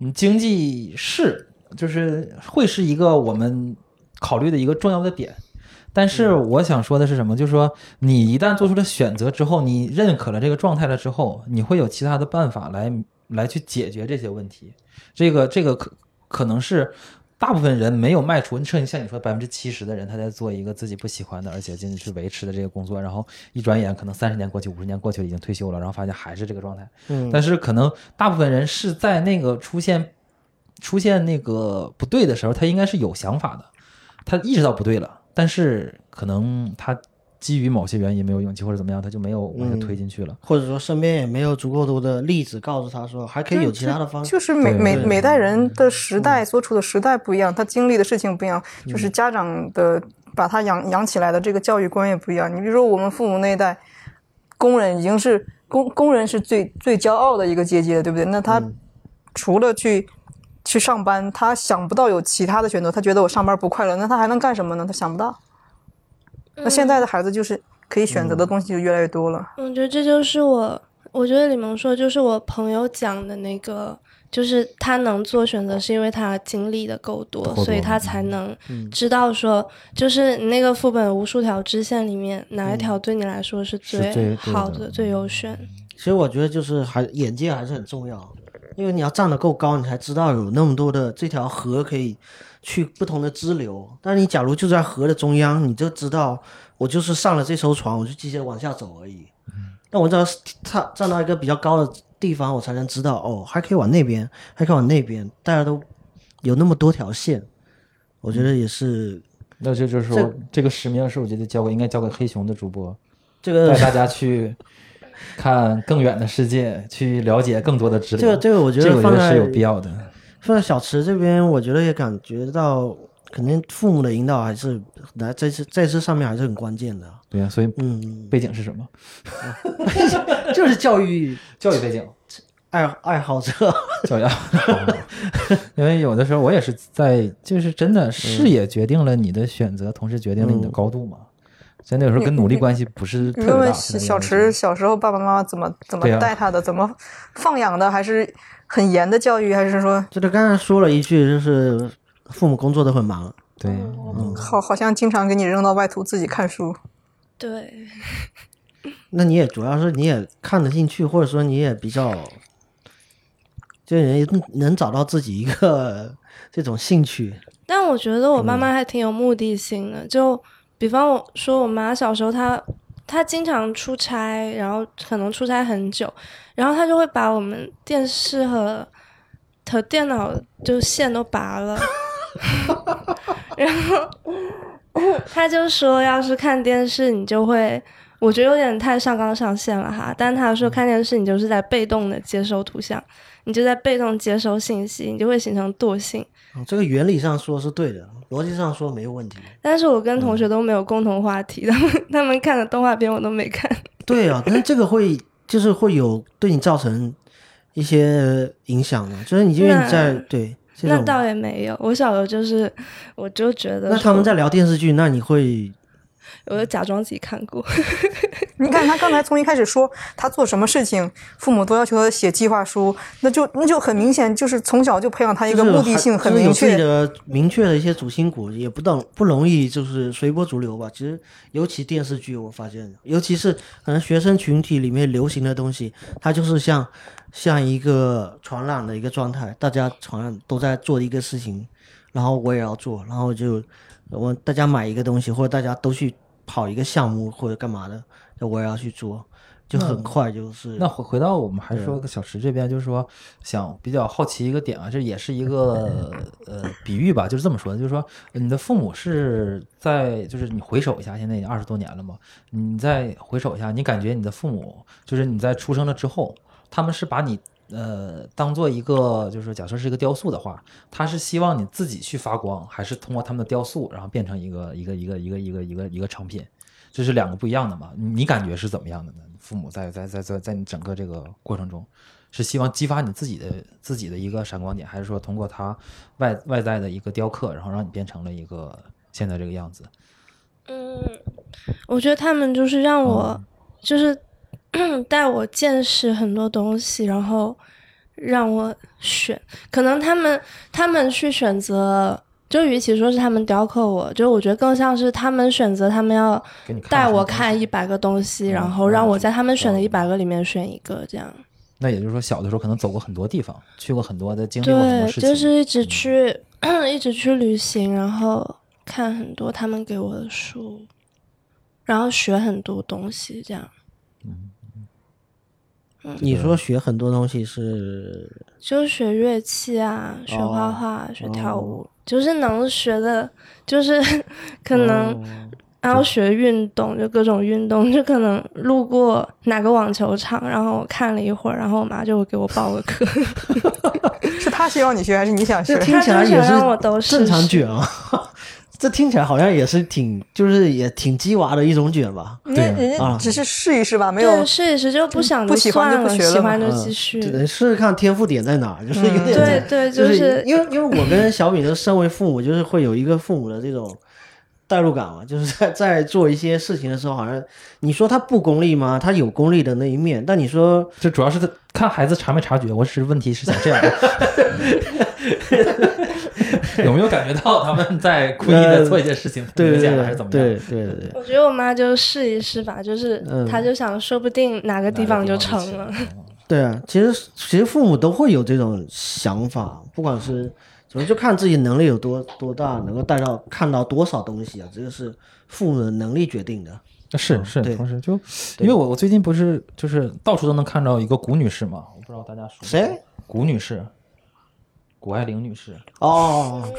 嗯，经济是就是会是一个我们考虑的一个重要的点。但是我想说的是什么？就是说，你一旦做出了选择之后，你认可了这个状态了之后，你会有其他的办法来来去解决这些问题。这个这个可可能是大部分人没有迈出，像像你说百分之七十的人他在做一个自己不喜欢的，而且进去维持的这个工作，然后一转眼可能三十年过去，五十年过去了，已经退休了，然后发现还是这个状态。嗯但是可能大部分人是在那个出现出现那个不对的时候，他应该是有想法的，他意识到不对了，但是可能他基于某些原因没有勇气或者怎么样，他就没有往下推进去了。或者说身边也没有足够多的例子告诉他说还可以有其他的方式。就是每每每代人的时代所处的时代不一样，他经历的事情不一样，就是家长的把他养养起来的这个教育观也不一样。你比如说我们父母那一代，工人已经是工工人是最最骄傲的一个阶级了，对不对？那他除了去去上班，他想不到有其他的选择，他觉得我上班不快乐，那他还能干什么呢？他想不到。那现在的孩子就是可以选择的东西就越来越多了。我觉得这就是我，我觉得李萌说就是我朋友讲的那个，就是他能做选择，是因为他经历的够多，多所以他才能知道说，就是你那个副本无数条支线里面，哪一条对你来说是是最好的的、最优选。其实我觉得就是还眼界还是很重要，因为你要站得够高，你才知道有那么多的这条河可以去不同的支流。但你假如就在河的中央，你就知道我就是上了这艘船，我就继续往下走而已。但我只要站站到一个比较高的地方，我才能知道哦，还可以往那边，还可以往那边，大家都有那么多条线，我觉得也是那就就是说，这个使命是我觉得交给应该交给黑熊的主播，这个带大家去看更远的世界，去了解更多的支流。这个这个我觉这个得我觉得是有必要的。放在小池这边，我觉得也感觉到，肯定父母的引导还是来在这在这上面还是很关键的。对呀、所以嗯，背景是什么？就是教育 教育背景，爱爱好者。教育。因为有的时候我也是在，就是真的视野决定了你的选择，同时决定了你的高度嘛。真的有时候跟努力关系不是特你问问别大。小小池小时候爸爸妈妈怎么怎么带他的，怎么放养的，还是很严的教育，还是说就是刚才说了一句，就是父母工作都很忙，对，好好像经常给你扔到外头自己看书？对，那你也主要是你也看得进去，或者说你也比较，就人能找到自己一个这种兴趣。但我觉得我妈妈还挺有目的性的，就比方我说我妈小时候她她经常出差，然后可能出差很久，然后他就会把我们电视和和电脑就线都拔了。然后他就说，要是看电视，你就会，我觉得有点太上纲上线了哈。但他说看电视，你就是在被动的接收图像，你就在被动接收信息，你就会形成惰性。嗯这个原理上说是对的，逻辑上说没有问题。但是我跟同学都没有共同话题，他们他们看的动画片我都没看。对啊，但是这个会就是会有对你造成一些影响的，就是你因为你在对，那倒也没有，我小时候就是，我就觉得，那他们在聊电视剧，那你会我就假装自己看过。你看他刚才从一开始说他做什么事情，父母都要求他写计划书，那就那就很明显，就是从小就培养他一个目的性还就是有很明确。自己的明确的一些主心骨，也不等不容易就是随波逐流吧。其实尤其电视剧，我发现，尤其是可能学生群体里面流行的东西，它就是像像一个传染的一个状态，大家传染都在做一个事情，然后我也要做，然后就我大家买一个东西，或者大家都去跑一个项目或者干嘛的，那我也要去做，就很快就是那回回到我们还是说个小池这边，就是说想比较好奇一个点啊，这也是一个 呃比喻吧，就是这么说的，就是说你的父母是在就是你回首一下，现在已经二十多年了嘛，你再回首一下，你感觉你的父母就是你在出生了之后，他们是把你。呃，当做一个就是假设是一个雕塑的话，他是希望你自己去发光，还是通过他们的雕塑，然后变成一个一个一个一个一个一个一个成品？这是两个不一样的嘛？你你感觉是怎么样的呢？父母在在在在在你整个这个过程中，是希望激发你自己的自己的一个闪光点，还是说通过他外外在的一个雕刻，然后让你变成了一个现在这个样子？嗯，我觉得他们就是让我，哦就是 带我见识很多东西，然后让我选。可能他们他们去选择，就与其说是他们雕刻我，就我觉得更像是他们选择，他们要带我看一百个东西，嗯然后让我在他们选的嗯一百个里面选一个，这样。那也就是说，小的时候可能走过很多地方，去过很多的，经历过很多对，事情，就是一直去、一直去旅行，然后看很多他们给我的书，然后学很多东西，这样。你说学很多东西是就学乐器啊，学画画，学跳舞，就是能学的，就是 可能，然后学运动，就各种运动，就可能路过哪个网球场，然后我看了一会儿，然后我妈就会给我报个课。是他希望你学还是你想学这？听起来也他就想让我都试是正常卷啊，这听起来好像也是挺就是也挺鸡娃的一种卷吧。人家对人啊家只是试一试吧，没有对，试一试就不想不喜欢就不学了喜欢就嗯继续。只能试试看天赋点在哪，就是有点对对，就就是因为因为我跟小米的身为父母，就是会有一个父母的这种代入感嘛，就是在在做一些事情的时候，好像你说他不功利吗？他有功利的那一面，但你说这主要是他看孩子察没察觉。我是问题是想这样，有没有感觉到他们在故意的做一些事情，对对对明显了还是怎么样？对对对对，我觉得我妈就试一试吧，就是嗯她就想，说不定哪个地方就成了。对啊，其实其实父母都会有这种想法，不管是怎么，就看自己能力有多多大，能够带到看到多少东西啊，这个是父母的能力决定的。是是，对同时就因为我我最近不是就是到处都能看到一个谷女士嘛，我不知道大家谁？谷女士，谷爱凌女士，哦，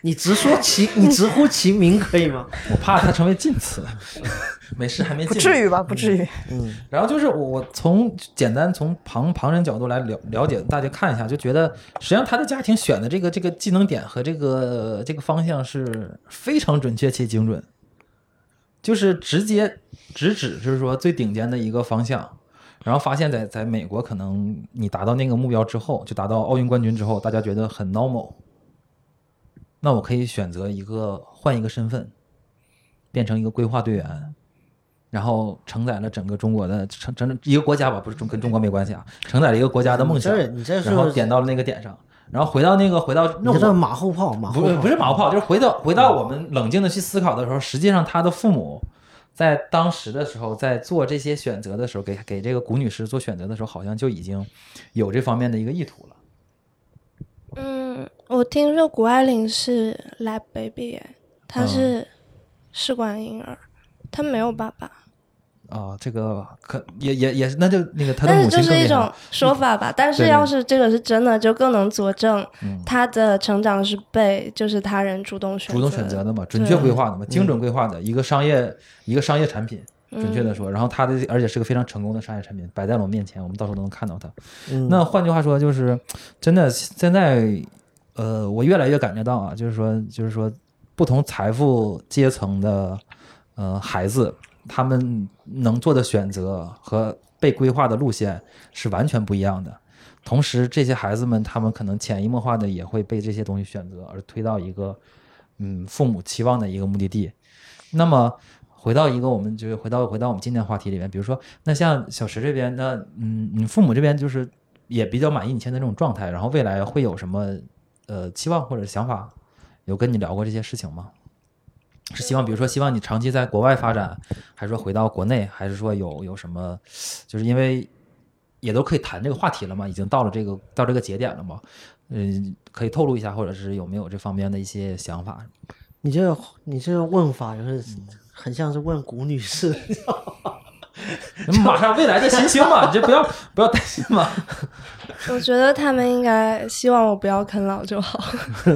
你直说其 你直呼其名可以吗？我怕她成为禁词，没事还没不至于吧？不至于。嗯然后就是我我从简单从旁旁人角度来了了解，大家看一下，就觉得实际上他的家庭选的这个这个技能点和这个这个方向是非常准确且精准，就是直接直指就是说最顶尖的一个方向。然后发现在，在美国，可能你达到那个目标之后，就达到奥运冠军之后，大家觉得很 normal。那我可以选择一个换一个身份，变成一个规划队员，然后承载了整个中国的承整一个国家吧，不是中跟中国没关系啊，承载了一个国家的梦想你这，你这是然后点到了那个点上，然后回到那个回到那你这我马后炮，马后不炮不是马后炮，就是回到回到我们冷静的去思考的时候，实际上他的父母在当时的时候，在做这些选择的时候，给给这个古女士做选择的时候，好像就已经有这方面的一个意图了。嗯，我听说谷爱凌是 lab baby，哎，她是试管婴儿，她没有爸爸。啊，这个可也也也是，那就那个他的但是母就是一种。说法吧。但是要是这个是真的，就更能佐证嗯他的成长是被就是他人主动选主动选择的嘛，准确规划的嘛，精准规划的一个商业一个商业产品，准确的说，然后他的而且是个非常成功的商业产品，摆在了我们面前，我们到时候都能看到它。嗯那换句话说，就是真的现在，呃，我越来越感觉到啊，就是说，就是说，不同财富阶层的呃孩子，他们能做的选择和被规划的路线是完全不一样的。同时，这些孩子们，他们可能潜移默化的也会被这些东西选择，而推到一个嗯父母期望的一个目的地。那么，回到一个我们就是回到回到我们今天话题里面，比如说，那像小石这边，那嗯，你父母这边就是也比较满意你现在这种状态，然后未来会有什么呃期望或者想法？有跟你聊过这些事情吗？是希望，比如说希望你长期在国外发展，还是说回到国内，还是说有有什么？就是因为也都可以谈这个话题了嘛，已经到了这个到这个节点了嘛，嗯，可以透露一下，或者是有没有这方面的一些想法？你这个你这个问法就是很像是问古女士，马上未来的新星嘛，你这不要不要担心嘛。我觉得他们应该希望我不要啃老就好，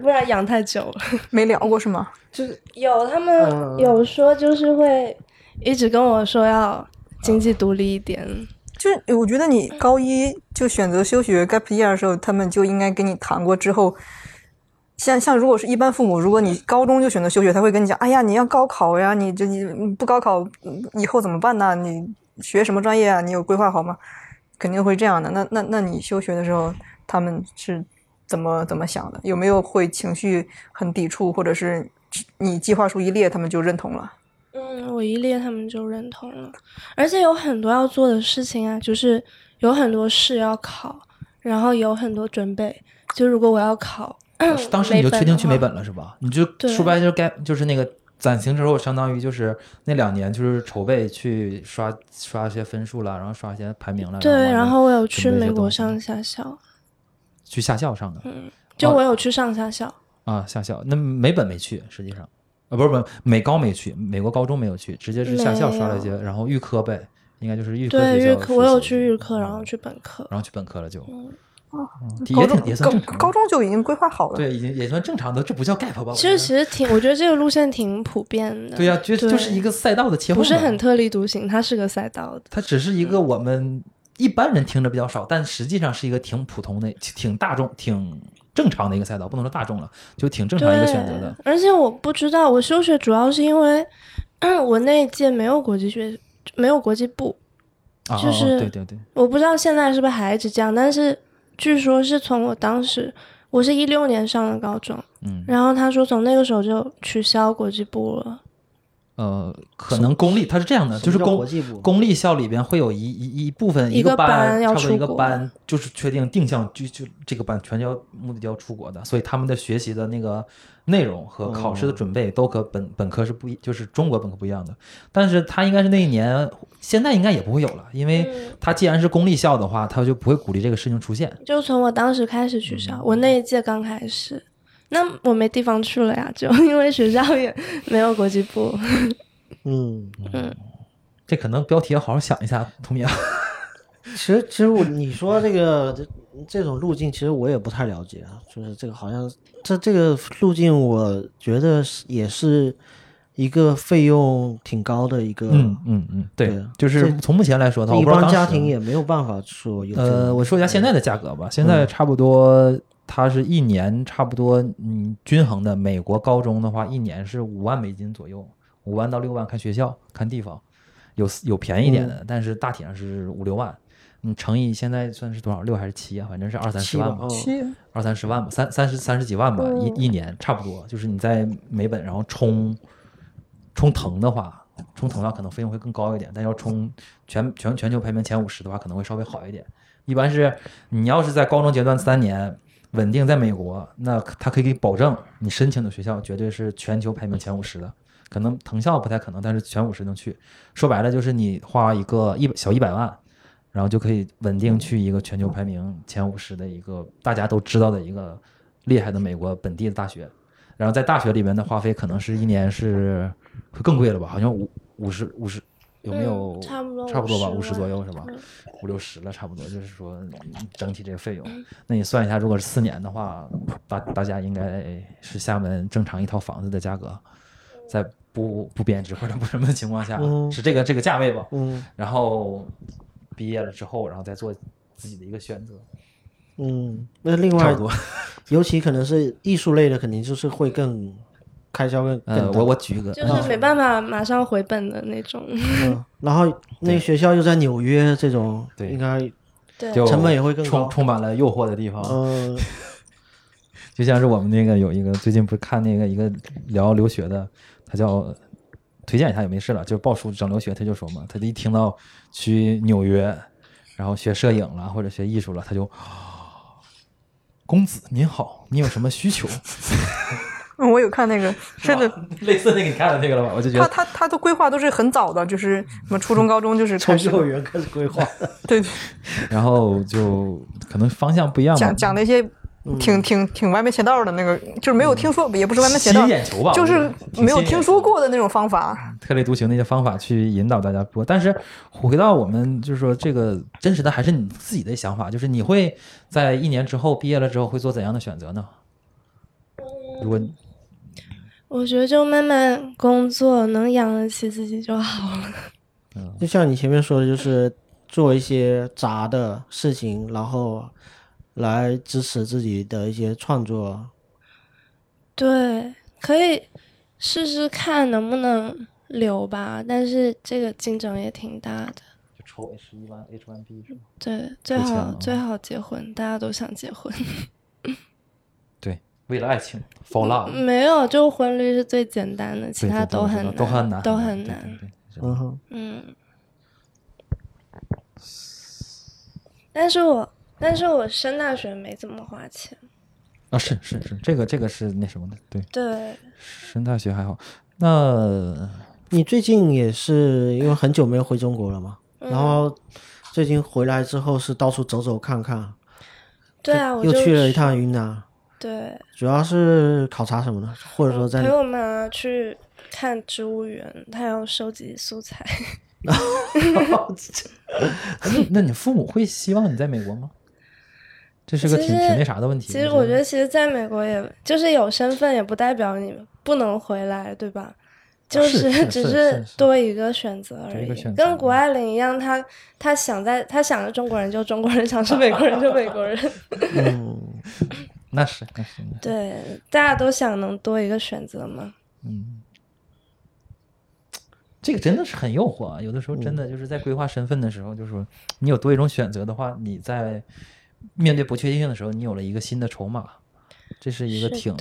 不然养太久了。没聊过是吗？就是有他们嗯有说就是会一直跟我说要经济独立一点，就是我觉得你高一就选择休学 gap year 的时候，他们就应该跟你谈过之后。像像如果是一般父母，如果你高中就选择休学，他会跟你讲：“哎呀，你要高考呀，你这你不高考以后怎么办呢？你学什么专业啊？你有规划好吗？”肯定会这样的。那那那你休学的时候，他们是怎么怎么想的？有没有会情绪很抵触，或者是你计划书一列，他们就认同了？嗯，我一列他们就认同了，而且有很多要做的事情啊，就是有很多试要考，然后有很多准备。就如果我要考，当时你就确定去美美本本了是吧？你就说白了就是该就是那个暂行之后，相当于就是那两年就是筹备去刷刷一些分数了，然后刷一些排名了。对，然然后我有去美国上下校，去下校上的嗯就哦我有去上下校，啊，下校那美本没去，实际上啊不是不是美高没去，美国高中没有去，直接是下校刷了一些，然后预科呗，应该就是预科学校对预科，我有去预科，然后嗯去本科。然后去本科了就，也挺也算正常，高高中就已经规划好了。对，已经也算正常的，这不叫 gap 吧？其实其实挺，我觉得这个路线挺普遍的。对呀、就对就是一个赛道的切换，不是很特立独行，它是个赛道的。它只是一个我们一般人听着比较少，但实际上是一个挺普通的、挺大众、挺正常的一个赛道，不能说大众了，就挺正常一个选择的。而且我不知道，我休学主要是因为 我那一届没有国际学，没有国际部，就是对对对，我不知道现在是不是还一直这样，但是据说是从我当时，我是一六年上的高中，嗯，然后他说从那个时候就取消国际部了。呃，可能公立它是这样的，就是公公立校里边会有一一一部分一个个班，要差不多一个出国班就是确定定向就就这个班全要目的就要出国的，所以他们的学习的那个内容和考试的准备都和本本科是不一，就是中国本科不一样的。但是他应该是那一年，现在应该也不会有了，因为嗯他既然是公立校的话，他就不会鼓励这个事情出现。就从我当时开始取嗯消，我那一届刚开始，那我没地方去了呀，就 因为学校也没有国际部。嗯 嗯，这可能标题要好好想一下，图米亚。其实其实我你说这个这这种路径，其实我也不太了解啊。就是这个好像这这个路径，我觉得是也是一个费用挺高的一个，嗯嗯嗯，对对，就是从目前来说的话，一般家庭也没有办法说有呃，我说一下现在的价格吧，现在差不多，它是一年差不多，嗯，均衡的。美国高中的话，一年是五万美金左右，五万到六万，看学校看地方，有有便宜一点的，但是大体上是五六万。你乘以现在算是多少？六还是七啊？反正是二三十万吧，七二三十万吧，三三十三十几万吧，一一年差不多。就是你在美本然后冲冲藤的话，冲藤的话可能费用会更高一点，但要冲全全全球排名前五十的话，可能会稍微好一点。一般是你要是在高中阶段三年稳定在美国，那他可以给保证你申请的学校绝对是全球排名前五十的。可能藤校不太可能，但是前五十能去。说白了就是你花一个一百小一百万，然后就可以稳定去一个全球排名前五十的一个大家都知道的一个厉害的美国本地的大学。然后在大学里面的花费可能是一年是会更贵了吧？好像五五十五十有没有、嗯差不多差不多吧？五50十左右是吧？嗯五六十了，差不多。就是说嗯整体这个费用，那你算一下，如果是四年的话，大大家应该是厦门正常一套房子的价格，在不不贬值或者不什么的情况下，嗯是这个这个价位吧？嗯然后毕业了之后，然后再做自己的一个选择，嗯，那另外。尤其可能是艺术类的，肯定就是会更开销更更呃，我我举一个，就是没办法马上回本的那种。嗯，然后那个学校又在纽约，这种对。应该对，成本也会更高。充充满了诱惑的地方。嗯。就像是我们那个有一个最近不是看那个一个聊留学的，他叫推荐一下也没事了，就是报书整留学，他就说嘛，他一听到去纽约，然后学摄影了或者学艺术了，他就。公子您好，你有什么需求？嗯 我有看那个，甚至类似那个你看的那个了吧？我就觉得他他他的规划都是很早的，就是什么初中、高中就是从幼儿园开始规划。对对 然后就可能方向不一样吧讲，讲那些挺挺挺歪门邪道的那个，就是没有听说，也不是歪门邪道眼球吧，就是没有听说过的那种方法。特立独行的一些方法去引导大家播。但是回到我们就是说，这个真实的还是你自己的想法，就是你会在一年之后毕业了之后会做怎样的选择呢？如果我觉得就慢慢工作，能养得起自己就好了。嗯就像你前面说的，就是做一些杂的事情，然后来支持自己的一些创作。对，可以试试看能不能留吧，但是这个竞争也挺大的。就抽 H 一 one H one B 是吗？对，最好最好结婚，大家都想结婚。对，为了爱情 fall love，没有，就婚率是最简单的，其他都很都很难，都很很难。嗯哼，嗯，但是我但是我升大学没怎么花钱。啊，是是是，这个这个是那什么的，对，对，升大学还好。那你最近也是因为很久没有回中国了嘛，嗯然后最近回来之后是到处走走看看，对啊，我又去了一趟云南，对，主要是考察什么呢？或者说在陪我妈去看植物园，她要收集素材。那 那你父母会希望你在美国吗？这是个挺挺那啥的问题。其实我觉得，其实在美国也就是有身份，也不代表你不能回来，对吧？就是 是只是多一个选择而已，跟谷爱凌一样，他他想在他想着中国人就中国人，想是美国人就美国人。嗯，那是那是，对，大家都想能多一个选择嘛。嗯，这个真的是很诱惑啊！有的时候真嗯的就是在规划身份的时候，就是说你有多一种选择的话，你在面对不确定性的时候，你有了一个新的筹码，这是一个挺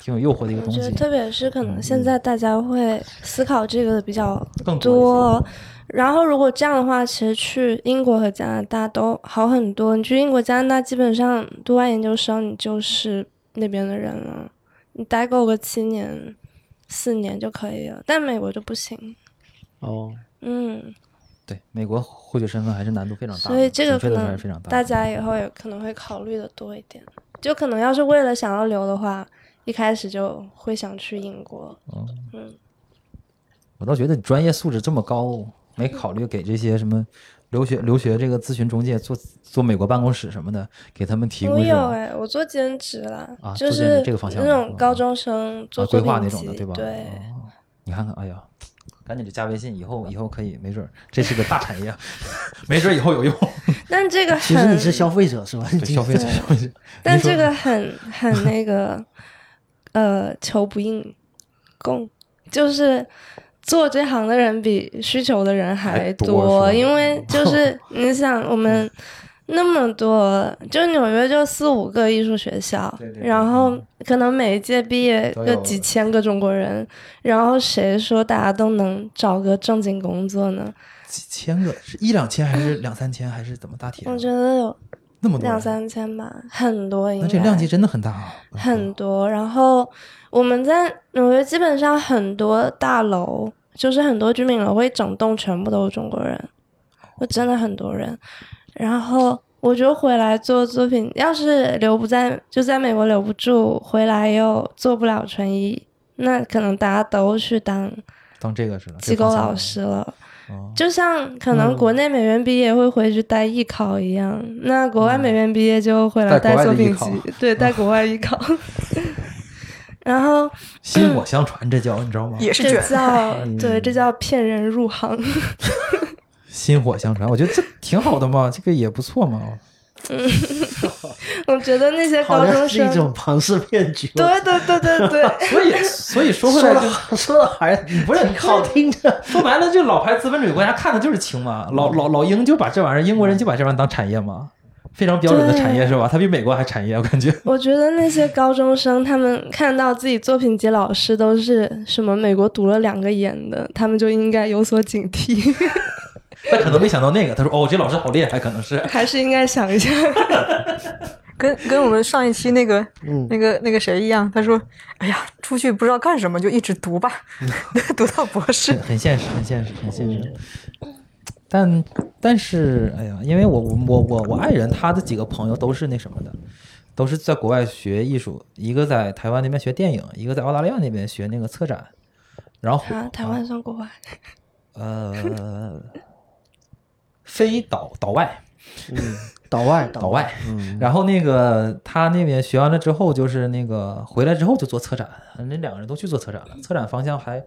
挺有诱惑的一个东西。觉得特别是可能现在大家会思考这个的比较多，然后如果这样的话，其实去英国和加拿大都好很多。你去英国、加拿大，基本上读完研究生，你就是那边的人了，你待够个七年、四年就可以了。但美国就不行，哦，嗯，对，美国获取身份还是难度非常大的，所以这个可能大。大家以后也可能会考虑的多一点。就可能要是为了想要留的话，一开始就会想去英国。哦嗯，我倒觉得你专业素质这么高，没考虑给这些什么留学留学这个咨询中介做做美国办公室什么的，给他们提供我有哎、我做兼职啦，啊就是这个方向那种高中生做啊规划那种的，对吧？对，哦你看看，哎呀，赶紧就加微信，以后以后可以，没准儿这是个大产业，没准儿以后有用。但这个其实你是消费者是吧？对消费者，消费者。但这个很很那个，呃，求不应，供就是做这行的人比需求的人还多多，因为就是你想我们那么多，就纽约就四五个艺术学校，对对对然后可能每一届毕业个几千个中国人，然后谁说大家都能找个正经工作呢？几千个是一两千还是两三千还是怎么大体？我觉得有那么多两，三千吧，很多应该。那这量级真的很大啊。很多。然后我们在纽约基本上很多大楼，就是很多居民楼会整栋全部都是中国人，就真的很多人。然后我就回来做作品，要是留不在就在美国留不住，回来又做不了纯艺，那可能大家都去当当这个是，机构老师了。就像可能国内美院毕业会回去带艺考一样，那国外美院毕业就回来带作品集，对，带国外艺考。然后 薪火相传，这叫你知道吗？也是这叫对，这叫骗人入行。薪火相传，我觉得这挺好的嘛，这个也不错嘛。嗯，我觉得那些高中生是一种庞氏骗局。对对对对对。所以所以说回来就说的还不是好听着。说白了，就老牌资本主义国家看的就是情嘛。老老老英就把这玩意儿，英国人就把这玩意儿当产业嘛，非常标准的产业是吧？它比美国还产业，我感觉。我觉得那些高中生，他们看到自己作品集老师都是什么美国读了两个研的，他们就应该有所警惕。他可能没想到那个，他说：“哦，这老师好厉害，可能是。”还是应该想一下，跟跟我们上一期那个那个那个谁一样，他说：“哎呀，出去不知道干什么，就一直读吧，读到博士。”很现实，很现实，很现实。但但是，哎呀，因为我我我我我爱人他的几个朋友都是那什么的，都是在国外学艺术，一个在台湾那边学电影，一个在澳大利亚那边学那个策展。然后台湾算国外？呃。飞岛岛外，嗯，岛外 岛外，嗯，然后那个他那边学完了之后，就是那个回来之后就做策展，那两个人都去做策展了。策展方向还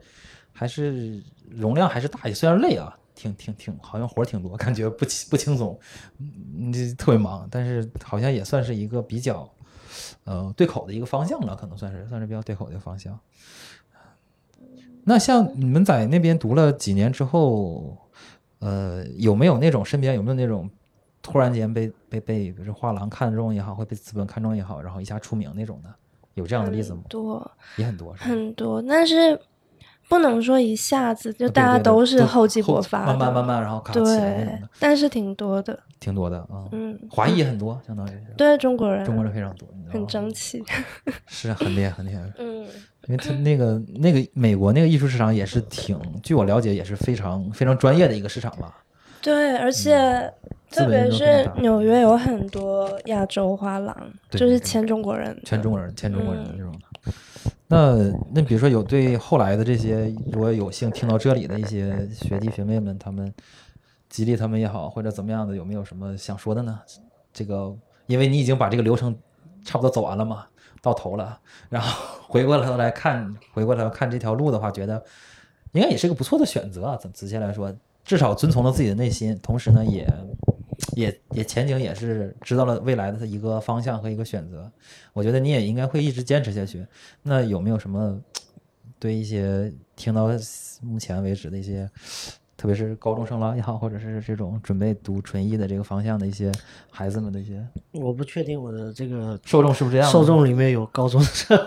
还是容量还是大，虽然累啊，挺挺挺，好像活儿挺多，感觉不 不轻松，嗯，特别忙，但是好像也算是一个比较呃对口的一个方向了，可能算是算是比较对口的方向。那像你们在那边读了几年之后？呃，有没有那种身边有没有那种突然间被被被，比如说画廊看中也好，会被资本看中也好，然后一下出名那种的，有这样的例子吗？多，也很多，很多，但是不能说一下子就大家都是厚积薄发，慢慢慢慢，然后对，但是挺多的，挺多的啊，嗯，华裔很多，相当于是，对中国人，中国人非常多，很争气，是很厉害，很厉害，嗯。因为他那个那个美国那个艺术市场也是挺，据我了解也是非常非常专业的一个市场吧。对，而且特别是纽约有很多亚洲画廊，就是签中国人，签中国人，签中国人的这种的。那那比如说有对后来的这些，如果有幸听到这里的一些学弟学妹们，他们激励他们也好，或者怎么样的，有没有什么想说的呢？这个，因为你已经把这个流程差不多走完了嘛。到头了，然后 回过头来看，回过头看这条路的话，觉得应该也是个不错的选择啊。仔细来说，至少遵从了自己的内心，同时呢，也也也前景也是知道了未来的一个方向和一个选择。我觉得你也应该会一直坚持下去。那有没有什么 对一些听到目前为止的一些？特别是高中生了也好，或者是这种准备读纯艺的这个方向的一些孩子们的一些，我不确定我的这个受众是不是这样。受众里面有高中生，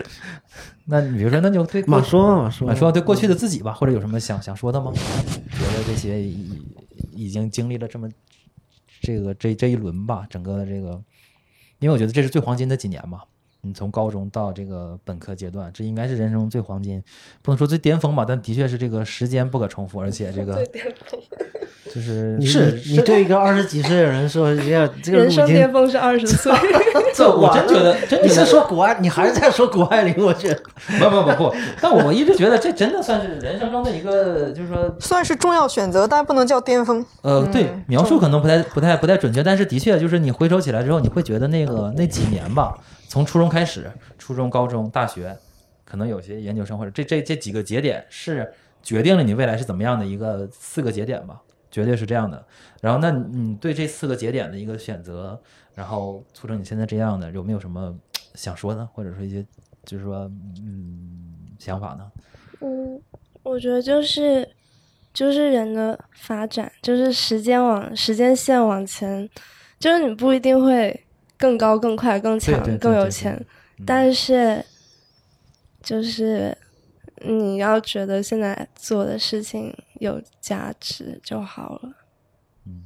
那你比如说，那就对马说马说马说对过去的自己吧，或者有什么想想说的吗？觉得这些已已经经历了这么这个这这一轮吧，整个的这个，因为我觉得这是最黄金的几年嘛。你从高中到这个本科阶段，这应该是人生最黄金，不能说最巅峰吧，但的确是这个时间不可重复，而且这个就是是你对一个二十几岁的人说，要 这个人生巅峰是二十岁，这我真觉得，真你是说谷爱，你还是在说谷爱凌？我觉得不不不不，但我一直觉得这真的算是人生中的一个，就是说算是重要选择，但不能叫巅峰。呃，对，描述可能不太不太不太准确，但是的确就是你回首起来之后，你会觉得那个那几年吧。从初中开始，初中、高中、大学，可能有些研究生或者这这这几个节点是决定了你未来是怎么样的一个四个节点吧，绝对是这样的。然后，那你对这四个节点的一个选择，然后促成你现在这样的，有没有什么想说的，或者说一些就是说嗯想法呢？嗯，我觉得就是就是人的发展，就是时间往时间线往前，就是你不一定会。更高、更快、更强、更有钱，但是就是你要觉得现在做的事情有价值就好了。嗯，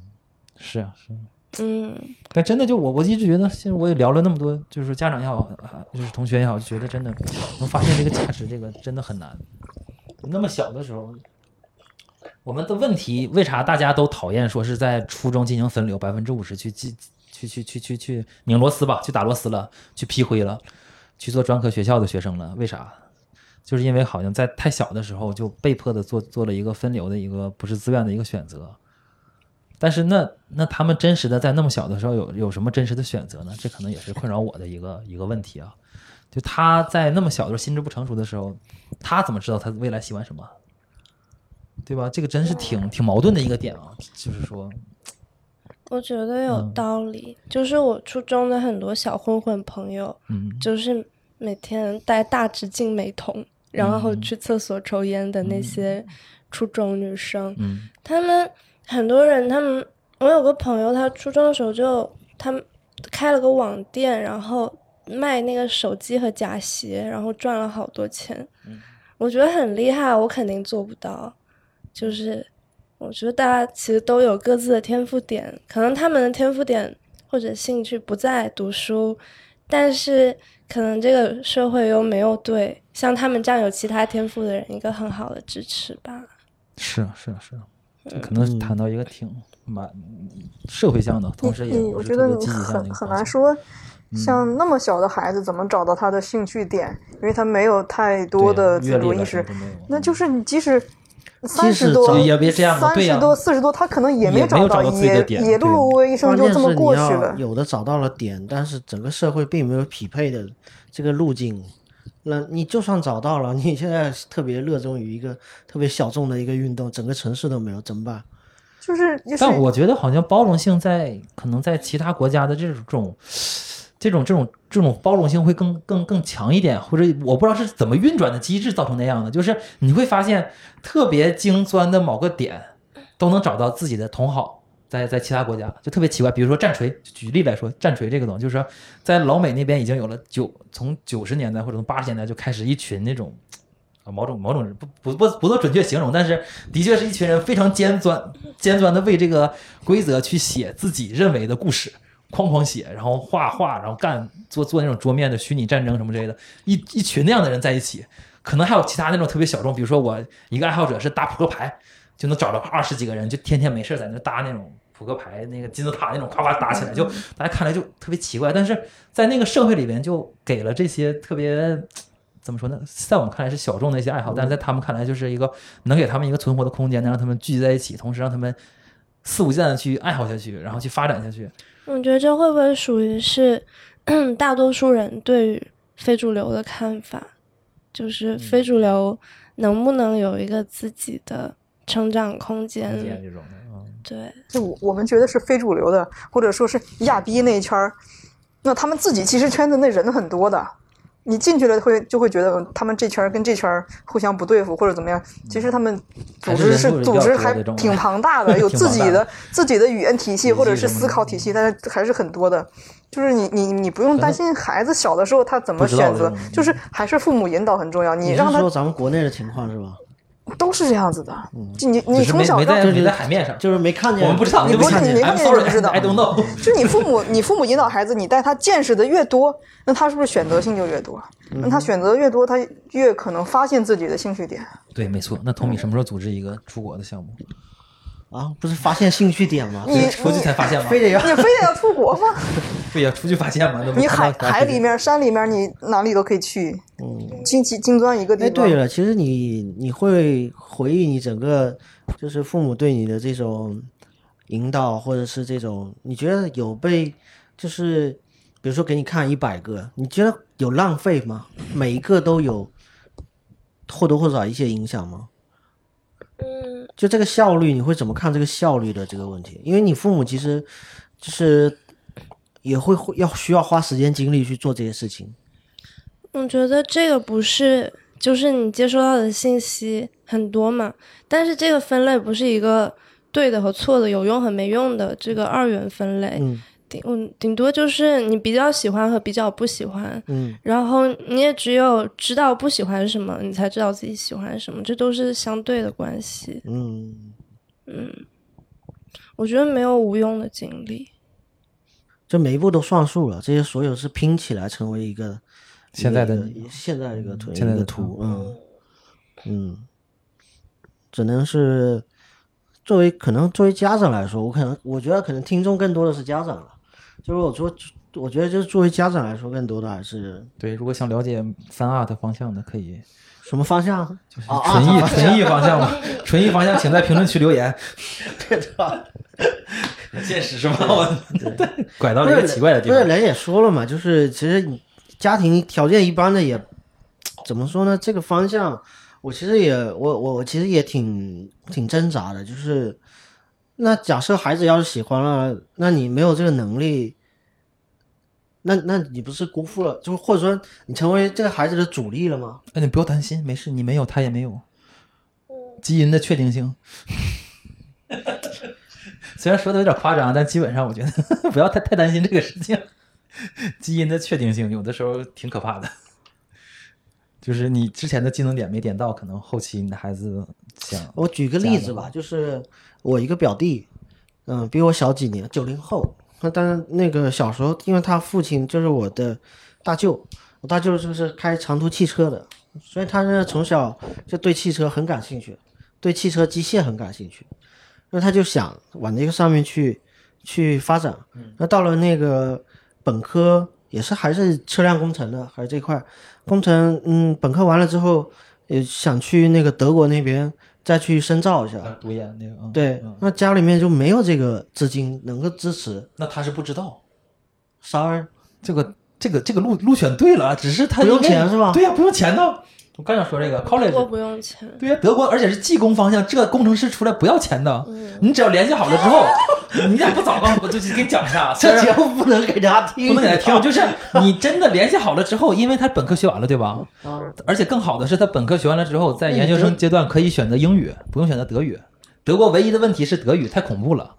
是啊，是。嗯，但真的就我，我一直觉得，现在我也聊了那么多，就是家长也好，就是同学也好，就觉得真的能发现这个价值，这个真的很难。那么小的时候，我们的问题为啥大家都讨厌说是在初中进行分流，百分之五十去记去去去去去拧螺丝吧，去打螺丝了，去批灰了，去做专科学校的学生了？为啥？就是因为好像在太小的时候就被迫的做做了一个分流的一个不是自愿的一个选择。但是那那他们真实的在那么小的时候有有什么真实的选择呢？这可能也是困扰我的一个一个问题啊。就他在那么小的时候心智不成熟的时候，他怎么知道他未来喜欢什么？对吧？这个真是挺挺矛盾的一个点啊。就是说，我觉得有道理。就是我初中的很多小混混朋友，嗯，就是每天戴大直径美瞳，然后去厕所抽烟的那些初中女生，嗯，他们很多人，他们我有个朋友，他初中的时候就他们开了个网店，然后卖那个手机和假鞋，然后赚了好多钱。我觉得很厉害，我肯定做不到。就是我觉得大家其实都有各自的天赋点，可能他们的天赋点或者兴趣不在读书，但是可能这个社会又没有对像他们这样有其他天赋的人一个很好的支持吧。是是是，这可能谈到一个挺蛮社会向的，同时也你我觉得你很很。难说，像那么小的孩子怎么找到他的兴趣点？因为他没有太多的自主意识那就是你即使三十多、也别这样对呀十多、四十多，他可能也没有找到，自己的也点对也碌碌无为一生关键就这么是你要过去了。有的找到了点，但是整个社会并没有匹配的这个路径。那你就算找到了，你现在特别热衷于一个特别小众的一个运动，整个城市都没有，怎么办？就是就是但我觉得好像包容性在可能在其他国家的这种这种这种这种包容性会更更更强一点，或者我不知道是怎么运转的机制造成那样的，就是你会发现特别精钻的某个点都能找到自己的同好。在在其他国家就特别奇怪，比如说战锤，举例来说，战锤这个东西，就是在老美那边已经有了九从九十年代或者从八十年代就开始一群那种啊某种某种不不不不做准确形容，但是的确是一群人非常尖钻尖钻的为这个规则去写自己认为的故事，哐哐写，然后画画，然后干做做那种桌面的虚拟战争什么之类的，一一群那样的人在一起，可能还有其他那种特别小众，比如说我一个爱好者是打扑克牌，就能找着二十几个人，就天天没事在那搭那种。扑克牌那个金字塔那种夸夸打起来，就大家看来就特别奇怪，但是在那个社会里边就给了这些特别怎么说呢，在我们看来是小众的一些爱好，但是在他们看来就是一个能给他们一个存活的空间，能让他们聚集在一起，同时让他们肆无忌惮的去爱好下去，然后去发展下去。我觉得这会不会属于是大多数人对于非主流的看法？就是非主流能不能有一个自己的成长空间？对，就我我们觉得是非主流的，或者说是亚逼那一圈儿，那他们自己其实圈子内人很多的，你进去了会就会觉得嗯他们这圈儿跟这圈儿互相不对付或者怎么样，其实他们组织是组织还挺庞大的，有自己的自己的语言体系或者是思考体系，但是还是很多的。就是你你你不用担心孩子小的时候他怎么选择，就是还是父母引导很重要，你你让他是说咱们国内的情况是吧？都是这样子的。就你你从小让在没在海面上，就是没看见，我们不知道，你不没看见，I'm 你没看见不知道 I don't know。就你父母，你父母引导孩子，你带他见识的越多，那他是不是选择性就越多？那他选择越多，他越可能发现自己的兴趣点。对，没错。那 Tommy 什么时候组织一个出国的项目？啊，不是发现兴趣点吗？你出去才发现吗？非得要你非得要出国吗？对呀，出去发现吗。那不你海海里面、山里面，你哪里都可以去。嗯，精精精钻一个地哎，对了，其实你你会回忆你整个就是父母对你的这种引导，或者是这种你觉得有被就是比如说给你看一百个，你觉得有浪费吗？每一个都有或多或少一些影响吗？嗯，就这个效率，你会怎么看这个效率的这个问题？因为你父母其实就是也会会要需要花时间精力去做这些事情。我觉得这个不是，就是你接收到的信息很多嘛，但是这个分类不是一个对的和错的、有用和没用的这个二元分类，嗯顶嗯顶多就是你比较喜欢和比较不喜欢，嗯然后你也只有知道不喜欢什么，你才知道自己喜欢什么，这都是相对的关系。嗯，我觉得没有无用的经历。就每一步都算数了，这些所有是拼起来成为一个现在的现在这个图现在的图，嗯嗯，只能是作为可能作为家长来说，我可能我觉得可能听众更多的是家长了。就是我说，我觉得就是作为家长来说，更多的还是对，如果想了解三 art 方向的，可以什么方向？就是啊纯艺纯艺方向嘛，纯艺方向，请在评论区留言。对吧？很现实是吗？我拐到了一个奇怪的地方。不是人也说了嘛，就是其实你家庭条件一般的也 怎么说呢？这个方向，我其实也我我我其实也挺挺挣扎的，就是那假设孩子要是喜欢了，那你没有这个能力。那那你不是辜负了，就是或者说你成为这个孩子的主力了吗？哎，你不要担心，没事，你没有，他也没有。基因的确定性，虽然说的有点夸张，但基本上我觉得 不要太太担心这个事情。基因的确定性有的时候挺可怕的，就是你之前的技能点没点到，可能后期你的孩子想我举个例子吧，就是我一个表弟，嗯，比我小几年，九零后。那当然，那个小时候，因为他父亲就是我的大舅，我大舅就是开长途汽车的，所以他呢从小就对汽车很感兴趣，对汽车机械很感兴趣。那他就想往这个上面去去发展。那到了那个本科，也是还是车辆工程的，还是这块工程，嗯，本科完了之后，也想去那个德国那边再去深造一下。读研那个，嗯对嗯，那家里面就没有这个资金能够支持。那他是不知道 Sorry，这个这个这个路路选对了，只是他不用钱是吧对呀、不用钱呢。我刚想说这个德国 college，不用钱。对呀、德国而且是技工方向，这工程师出来不要钱的，嗯你只要联系好了之后，你咋不早告诉我？就给你讲一下，这节目不能给大家听，不能给他听，就是你真的联系好了之后，因为他本科学完了，对吧？嗯，而且更好的是，他本科学完了之后，在研究生阶段可以选择英语，不用选择德语。德国唯一的问题是德语太恐怖了，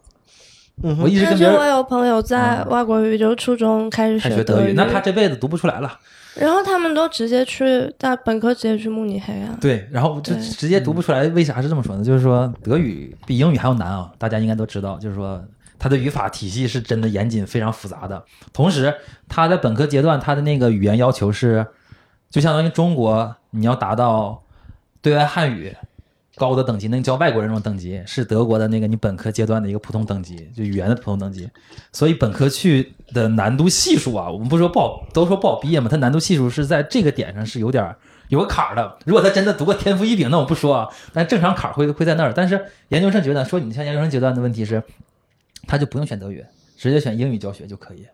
嗯我一直但是我跟别人有朋友在外国语，就初中开始学德学语，那他这辈子读不出来了。然后他们都直接去大本科直接去慕尼黑啊。对，然后就直接读不出来。为啥是这么说呢？就是说德语比英语还要难啊，大家应该都知道。就是说它的语法体系是真的严谨、非常复杂的。同时，它在本科阶段，它的那个语言要求是，就相当于中国你要达到对外汉语高的等级，那个叫外国人那种等级，是德国的那个你本科阶段的一个普通等级，就语言的普通等级。所以本科去的难度系数啊，我们不说不好，都说不好毕业嘛，它难度系数是在这个点上是有点有个坎儿的。如果他真的读过天赋异禀，那我不说啊，但正常坎儿会会在那儿。但是研究生阶段，说你像研究生阶段的问题是，他就不用选德语，直接选英语教学就可以。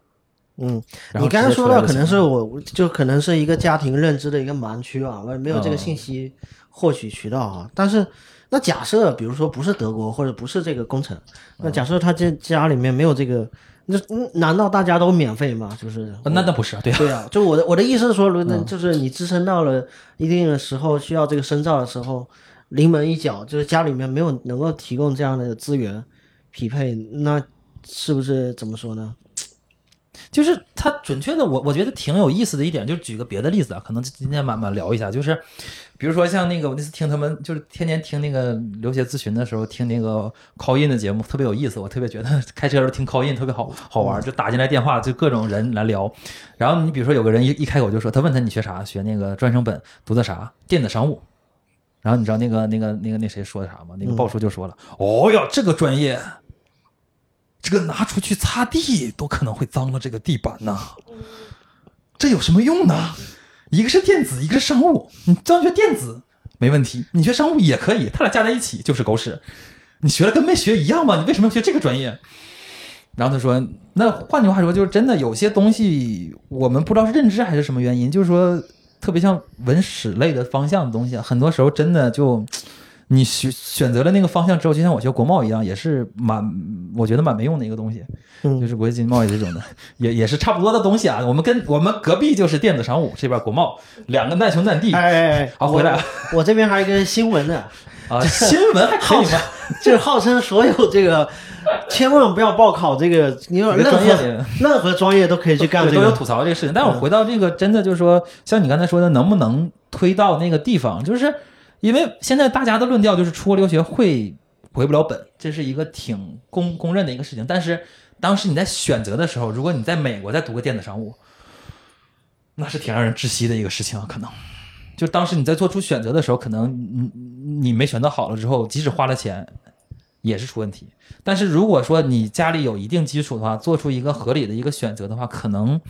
嗯，你刚才说到可能是我就可能是一个家庭认知的一个盲区啊，我也没有这个嗯信息获取渠道啊。但是那假设比如说不是德国或者不是这个工程，那假设他这家里面没有这个，那嗯难道大家都免费吗？就是呃那那不是对啊，对啊，就我的我的意思是说，如就是你支撑到了一定的时候，需要这个深造的时候，临门一脚，就是家里面没有能够提供这样的资源匹配，那是不是怎么说呢？就是他准确的，我我觉得挺有意思的一点，就是举个别的例子啊，可能今天慢慢聊一下，就是比如说像那个我那次听他们，就是天天听那个留学咨询的时候，听那个 call in 的节目，特别有意思，我特别觉得开车的时候听 call in 特别好好玩，就打进来电话，就各种人来聊。然后你比如说有个人一一开口就说，他问他你学啥，学那个专升本，读的啥，电子商务。然后你知道那个那个那个那谁说的啥吗？那个鲍叔就说了，哦呀，这个专业。这个拿出去擦地都可能会脏了这个地板呐，这有什么用呢？一个是电子，一个是商务，你专学电子没问题，你学商务也可以，他俩加在一起就是狗屎。你学了跟没学一样吗？你为什么要学这个专业？然后他说，那换句话说，就是真的有些东西我们不知道是认知还是什么原因，就是说特别像文史类的方向的东西啊，很多时候真的就你选选择了那个方向之后，就像我学国贸一样，也是蛮我觉得蛮没用的一个东西，嗯就是国际经济贸易这种的，也也是差不多的东西啊。我们跟我们隔壁就是电子商务这边国贸，两个难兄难弟哎哎哎，好回来了我。我这边还有一个新闻呢，啊，新闻还可以吗？就是号称所有这个，千万不要报考这个，你有这个任何任何专业都可以去干这个。都有吐槽这个事情。但我回到这个，真的就是说，像你刚才说的，能不能推到那个地方？就是因为现在大家的论调就是出国留学会回不了本，这是一个挺公公认的一个事情。但是当时你在选择的时候，如果你在美国再读个电子商务，那是挺让人窒息的一个事情啊，可能。就当时你在做出选择的时候，可能你你没选择好了之后，即使花了钱，也是出问题。但是如果说你家里有一定基础的话，做出一个合理的一个选择的话，可能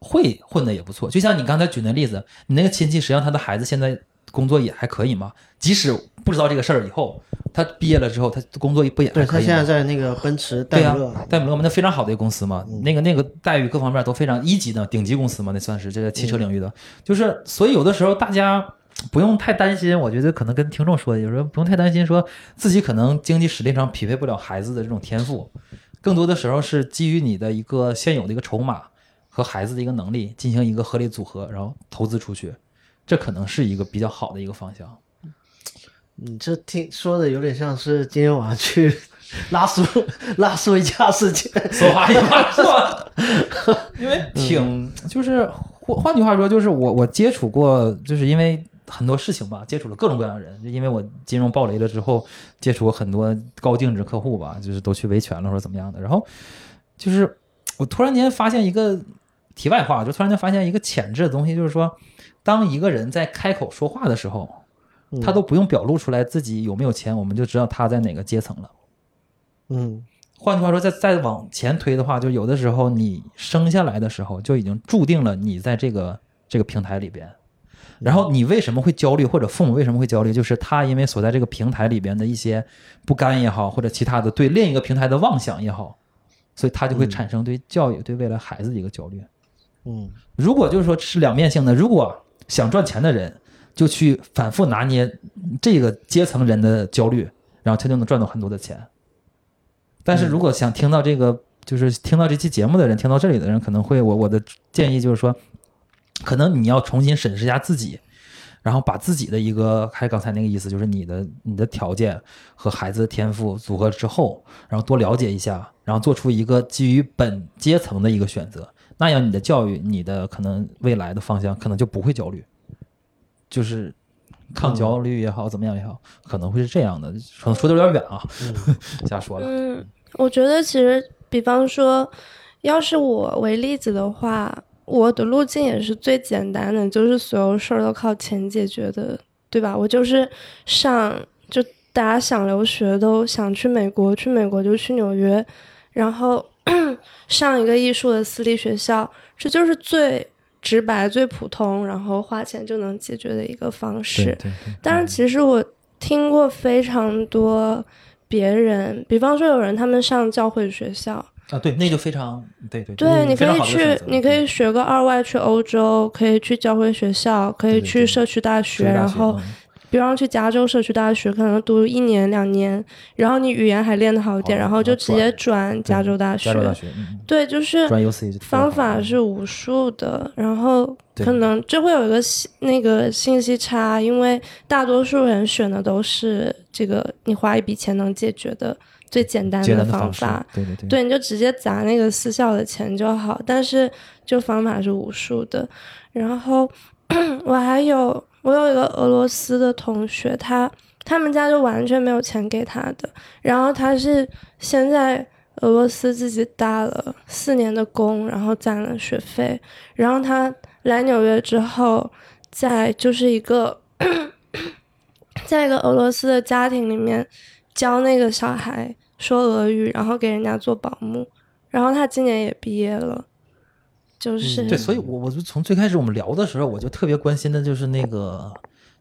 会混的也不错。就像你刚才举那例子，你那个亲戚实际上他的孩子现在工作也还可以嘛，即使不知道这个事儿以后，他毕业了之后，他工作不也还对他现在？在那个奔驰戴姆勒，戴姆勒嘛，那非常好的一个公司嘛，那个那个待遇各方面都非常一级的顶级公司嘛，那算是这个汽车领域的。就是所以有的时候大家不用太担心，我觉得可能跟听众说的，有时候不用太担心，说自己可能经济实力上匹配不了孩子的这种天赋，更多的时候是基于你的一个现有的一个筹码和孩子的一个能力进行一个合理组合，然后投资出去，这可能是一个比较好的一个方向。你这听说的有点像是今天晚上去拉斯拉斯维加斯去，说话一话说，因为挺就是换换句话说，就是我我接触过，就是因为很多事情吧，接触了各种各样的人，就因为我金融暴雷了之后，接触过很多高净值客户吧，就是都去维权了或者怎么样的，然后就是我突然间发现一个题外话，就突然间发现一个潜质的东西，就是说，当一个人在开口说话的时候，他都不用表露出来自己有没有钱，我们就知道他在哪个阶层了。嗯换句话说，再再往前推的话，就有的时候你生下来的时候就已经注定了你在这个这个平台里边。然后你为什么会焦虑，或者父母为什么会焦虑？就是他因为所在这个平台里边的一些不甘也好，或者其他的对另一个平台的妄想也好，所以他就会产生对教育、对未来孩子的一个焦虑。嗯如果就是说是两面性的，如果想赚钱的人就去反复拿捏这个阶层人的焦虑，然后他就能赚到很多的钱。但是如果想听到这个，就是听到这期节目的人，听到这里的人，可能会我我的建议就是说，可能你要重新审视一下自己，然后把自己的一个还是刚才那个意思，就是你的你的条件和孩子的天赋组合之后，然后多了解一下，然后做出一个基于本阶层的一个选择，那样你的教育，你的可能未来的方向可能就不会焦虑，就是抗焦虑也好，怎么样也好，可能会是这样的。可能说的有点远啊，瞎说了。嗯，我觉得其实，比方说，要是我为例子的话，我的路径也是最简单的，就是所有事儿都靠钱解决的，对吧？我就是上，就大家想留学都想去美国，去美国就去纽约，然后 上一个艺术的私立学校，这就是最直白、最普通，然后花钱就能解决的一个方式。但是其实我听过非常多别人，比方说有人他们上教会学校，啊，对，那就非常对对对，你可以去你可以学个二外去欧洲，可以去教会学校，可以去社区大学，对然后嗯比方去加州社区大学，可能读一年两年，然后你语言还练得好一点，好然后就直接转加州大学。加州大学，嗯嗯对，就是方法是无数的，然后可能就会有一个信那个信息差，因为大多数人选的都是这个你花一笔钱能解决的最简单的方法。，对对对，对，你就直接砸那个私校的钱就好，但是就方法是无数的。然后 我还有我有一个俄罗斯的同学，他他们家就完全没有钱给他的，然后他是先在俄罗斯自己打了四年的工，然后攒了学费，然后他来纽约之后，在就是一个 在一个俄罗斯的家庭里面教那个小孩说俄语，然后给人家做保姆，然后他今年也毕业了，就是、对，所以我我就从最开始我们聊的时候，我就特别关心的就是那个，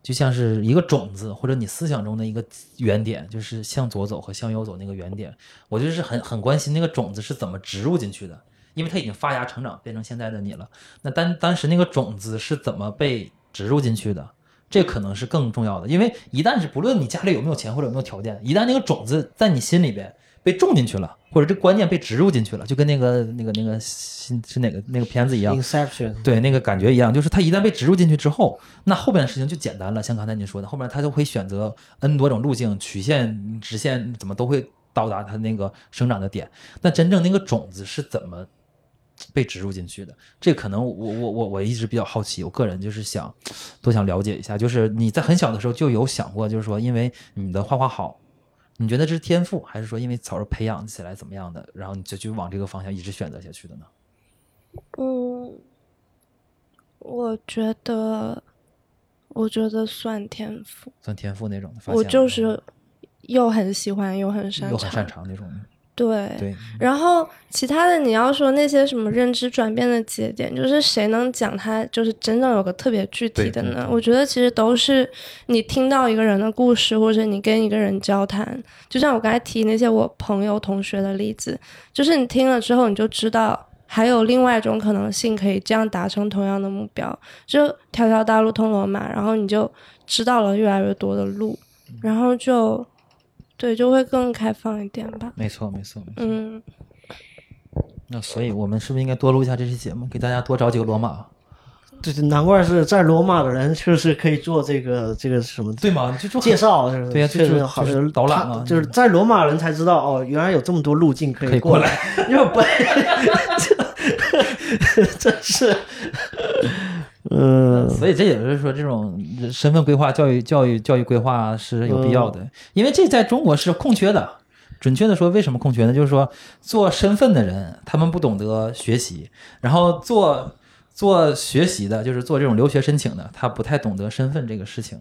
就像是一个种子，或者你思想中的一个原点，就是向左走和向右走那个原点，我就是很很关心那个种子是怎么植入进去的，因为它已经发芽成长变成现在的你了。那当当时那个种子是怎么被植入进去的？这可能是更重要的，因为一旦是不论你家里有没有钱或者有没有条件，一旦那个种子在你心里边被种进去了，或者这观念被植入进去了，就跟那个那个那个新是哪个那个片子一样，，Inception，对，那个感觉一样，就是它一旦被植入进去之后，那后边的事情就简单了。像刚才您说的，后面他就会选择 n 多种路径、曲线、直线，怎么都会到达它那个生长的点。那真正那个种子是怎么被植入进去的？这可能我我我我一直比较好奇，我个人就是想多想了解一下，就是你在很小的时候就有想过，就是说因为你的画画好。你觉得这是天赋，还是说因为早上培养起来怎么样的，然后你就就往这个方向一直选择下去的呢？嗯，我觉得，我觉得算天赋。算天赋那种的？我就是又很喜欢又很擅长，又很擅长那种。对对，然后其他的你要说那些什么认知转变的节点，就是谁能讲它就是真正有个特别具体的呢？我觉得其实都是你听到一个人的故事，或者你跟一个人交谈，就像我刚才提那些我朋友同学的例子，就是你听了之后你就知道。还有另外一种可能性，可以这样达成同样的目标，就条条大路通罗马，然后你就知道了越来越多的路，然后就对就会更开放一点吧。没错没错。没错嗯，那所以我们是不是应该多录一下这期节目，给大家多找几个罗马？这是难怪是在罗马的人，确实可以做这个这个什么对吗？就就介绍，是对呀确就是实好就是导览嘛就是在罗马人才知道哦，原来有这么多路径可可以过过来，因为本 真是，嗯，所以这也是说，这种身份规划、教育、教育、教育规划是有必要的，因为这在中国是空缺的。准确的说，为什么空缺呢？就是说，做身份的人，他们不懂得学习，然后做做学习的，就是做这种留学申请的，他不太懂得身份这个事情，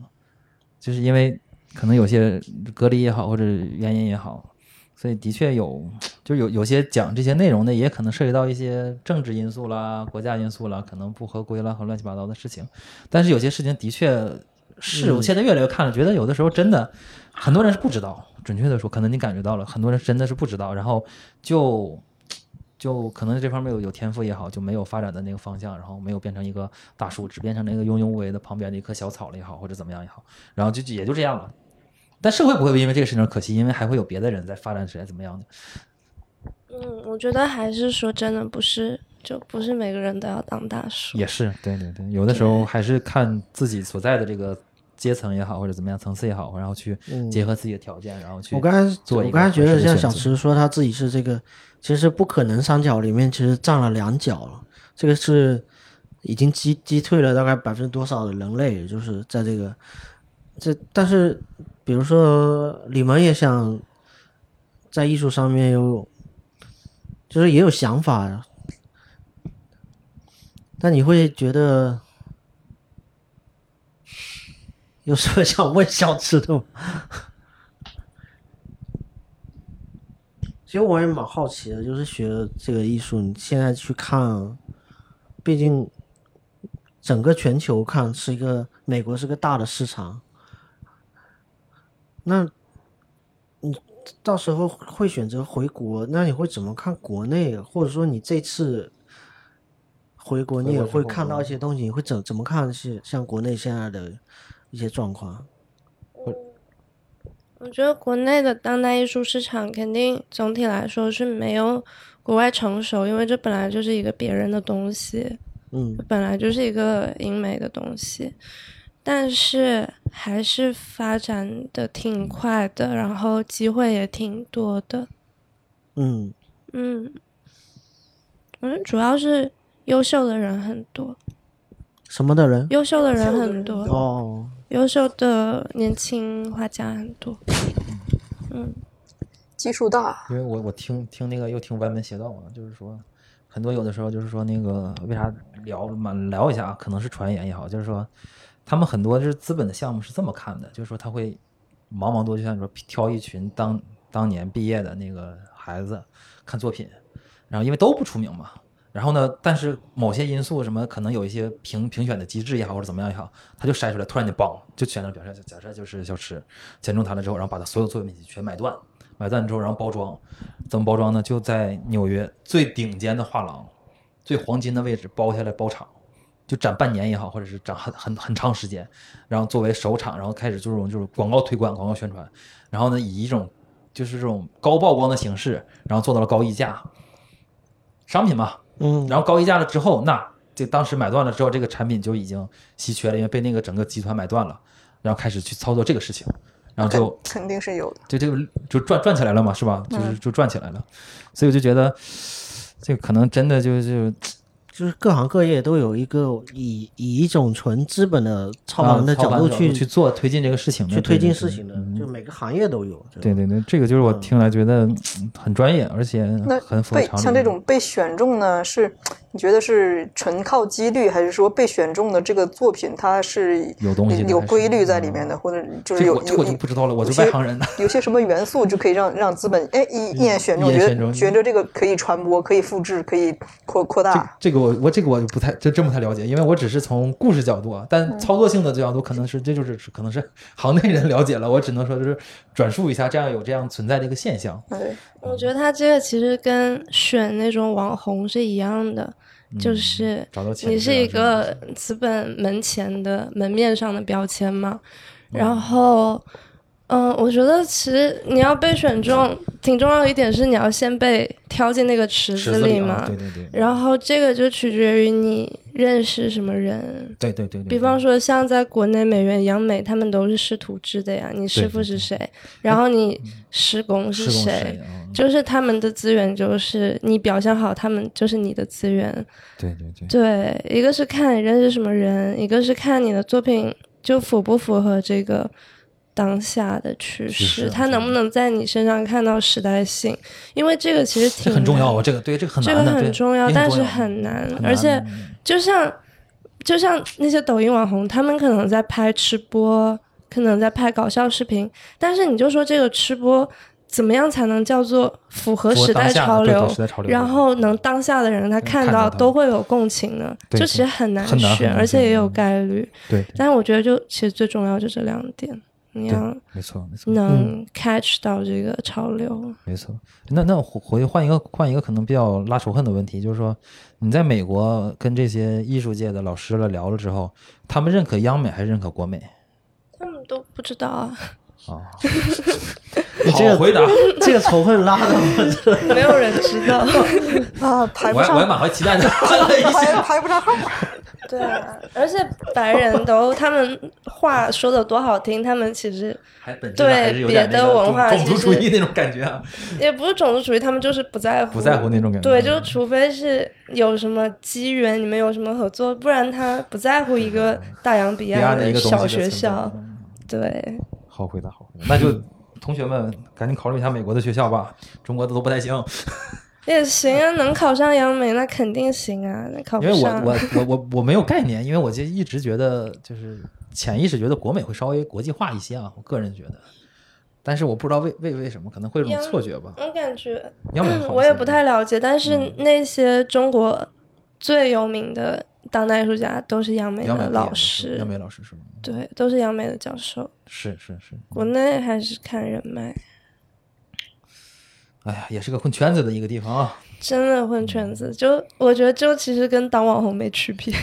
就是因为可能有些隔离也好，或者原因也好，所以的确有，就有有些讲这些内容的，也可能涉及到一些政治因素啦、国家因素啦，可能不合规啦和乱七八糟的事情。但是有些事情的确是，我现在越来越看了，觉得有的时候真的很多人是不知道。准确的说，可能你感觉到了，很多人真的是不知道，然后就就可能这方面有有天赋也好，就没有发展的那个方向，然后没有变成一个大树，只变成那个庸庸无为的旁边的一棵小草了也好，或者怎么样也好，然后就就也就这样了。但社会不会因为这个事情而可惜，因为还会有别的人在发展起来怎么样的。嗯，我觉得还是说真的不是，就不是每个人都要当大叔。也是，对对对，有的时候还是看自己所在的这个阶层也好，或者怎么样层次也好，然后去结合自己的条件，然后去我刚才做我刚才觉得像小池说他自己是这个，其实不可能三角里面其实占了两角了，这个是已经击击退了大概百分之多少的人类，就是在这个这，但是比如说你们也想在艺术上面有，就是也有想法呀，但你会觉得有什么想问小池的？其实我也蛮好奇的，就是学这个艺术，你现在去看，毕竟整个全球看是一个美国是个大的市场，那你到时候会选择回国，那你会怎么看国内？或者说你这次回国，你也会看到一些东西，你会怎怎么看是像国内现在的一些状况？我觉得国内的当代艺术市场肯定总体来说是没有国外成熟，因为这本来就是一个别人的东西，嗯本来就是一个英美的东西，但是还是发展的挺快的，然后机会也挺多的。嗯嗯，我觉得主要是优秀的人很多，什么的人？优秀的人很多，哦，优秀的年轻画家很多。嗯，基数大，因为我我听听那个又听歪门邪道嘛，就是说很多有的时候就是说那个为啥聊嘛聊一下啊，可能是传言也好，就是说他们很多就是资本的项目是这么看的，就是说他会茫茫多就像你说挑一群当当年毕业的那个孩子看作品，然后因为都不出名嘛。然后呢？但是某些因素，什么可能有一些评评选的机制也好，或者怎么样也好，他就筛出来，突然间嘣，就选了，表示假设就是小池选中他了之后，然后把他所有作品全买断，买断之后，然后包装，怎么包装呢？就在纽约最顶尖的画廊，最黄金的位置包下来包场，就展半年也好，或者是展很很很长时间，然后作为首场，然后开始这种就是广告推广、广告宣传，然后呢以一种就是这种高曝光的形式，然后做到了高溢价，商品嘛，嗯，然后高溢价了之后，那这当时买断了之后，这个产品就已经稀缺了，因为被那个整个集团买断了，然后开始去操作这个事情，然后就肯肯定是有的。就这个就赚赚起来了嘛，是吧？就是就赚起来了，所以我就觉得这个可能真的就就就是各行各业都有一个以以一种纯资本的操盘的角度去去做推进这个事情的，去推进事情的，对对就每个行业都有。对对对，这个就是我听来觉得嗯很专业，而且那很符合被常理。像这种被选中呢，是你觉得是纯靠几率，还是说被选中的这个作品它是有东西有规律在里面的，或者就是有这个我就有不知道了，我就外行人呢。有些什么元素就可以让让资本哎一一眼选中，觉得觉得这个可以传播、可以复制、可以扩扩大。这个我我这个我就不太真真不太了解，因为我只是从故事角度啊，但操作性的角度可能是这就是可能是行内人了解了，我只能说就是转述一下，这样有这样存在的一个现象。对，我觉得他这个其实跟选那种网红是一样的，就是你是一个资本门前的门面上的标签嘛，然后。嗯，我觉得其实你要被选中，挺重要一点是你要先被挑进那个池池子里嘛。啊，对对对，然后这个就取决于你认识什么人。对对对对。比方说，像在国内美元、央美，他们都是师徒制的呀。你师傅是谁？然后你师公是施工谁？就是他们的资源，就是你表现好，他们就是你的资源。对对对，对，一个是看你认识什么人，一个是看你的作品就符不符合这个当下的趋趋势势，它能不能在你身上看到时代性？因为这个其实这挺很重要啊，这个对这个很这个很重要，但是很难，而且就像就像那些抖音网红，他们可能在拍吃播，可能在拍搞笑视频，但是你就说这个吃播怎么样才能叫做符合时代潮流然后能当下的人他看到都会有共情呢？就其实很难选，难而且也有概率。对，但是我觉得就其实最重要就这两点，你要没错没错能 catch 到这个潮流。没错。那那回回换一个换一个可能比较拉仇恨的问题，就是说你在美国跟这些艺术界的老师了聊了之后，他们认可央美还是认可国美？他们都不知道啊，啊，你这个好回答，这个仇恨拉的我这没有人知道。啊，排不我还我还上，满怀期待排。排不上号。对啊，而且白人都他们话说的多好听，他们其实对别的文化种种族主其实义那种感觉啊，也不是种族主义，他们就是不在乎，不在乎那种感觉。对，就是除非是有什么机缘，你们有什么合作，不然他不在乎一个大洋彼彼岸岸的一个小学校。嗯对，好回答，好回答。那就 同学们赶紧考虑一下美国的学校吧，中国的都不太行。也行啊，能考上央美那肯定行啊，那考不上因为我上，我我我 我没有概念，因为我就一直觉得就是潜意识觉得国美会稍微国际化一些啊，我个人觉得。但是我不知道为为为什么，可能会有种错觉吧。我感觉央美我也不太了解，但嗯是那些中国最有名的当代艺术家都是央美的老师央，美老师是吗？对，都是央美的教授。是是是，国内还是看人脉，哎呀，也是个混圈子的一个地方啊，真的混圈子，就我觉得就其实跟当网红没区别，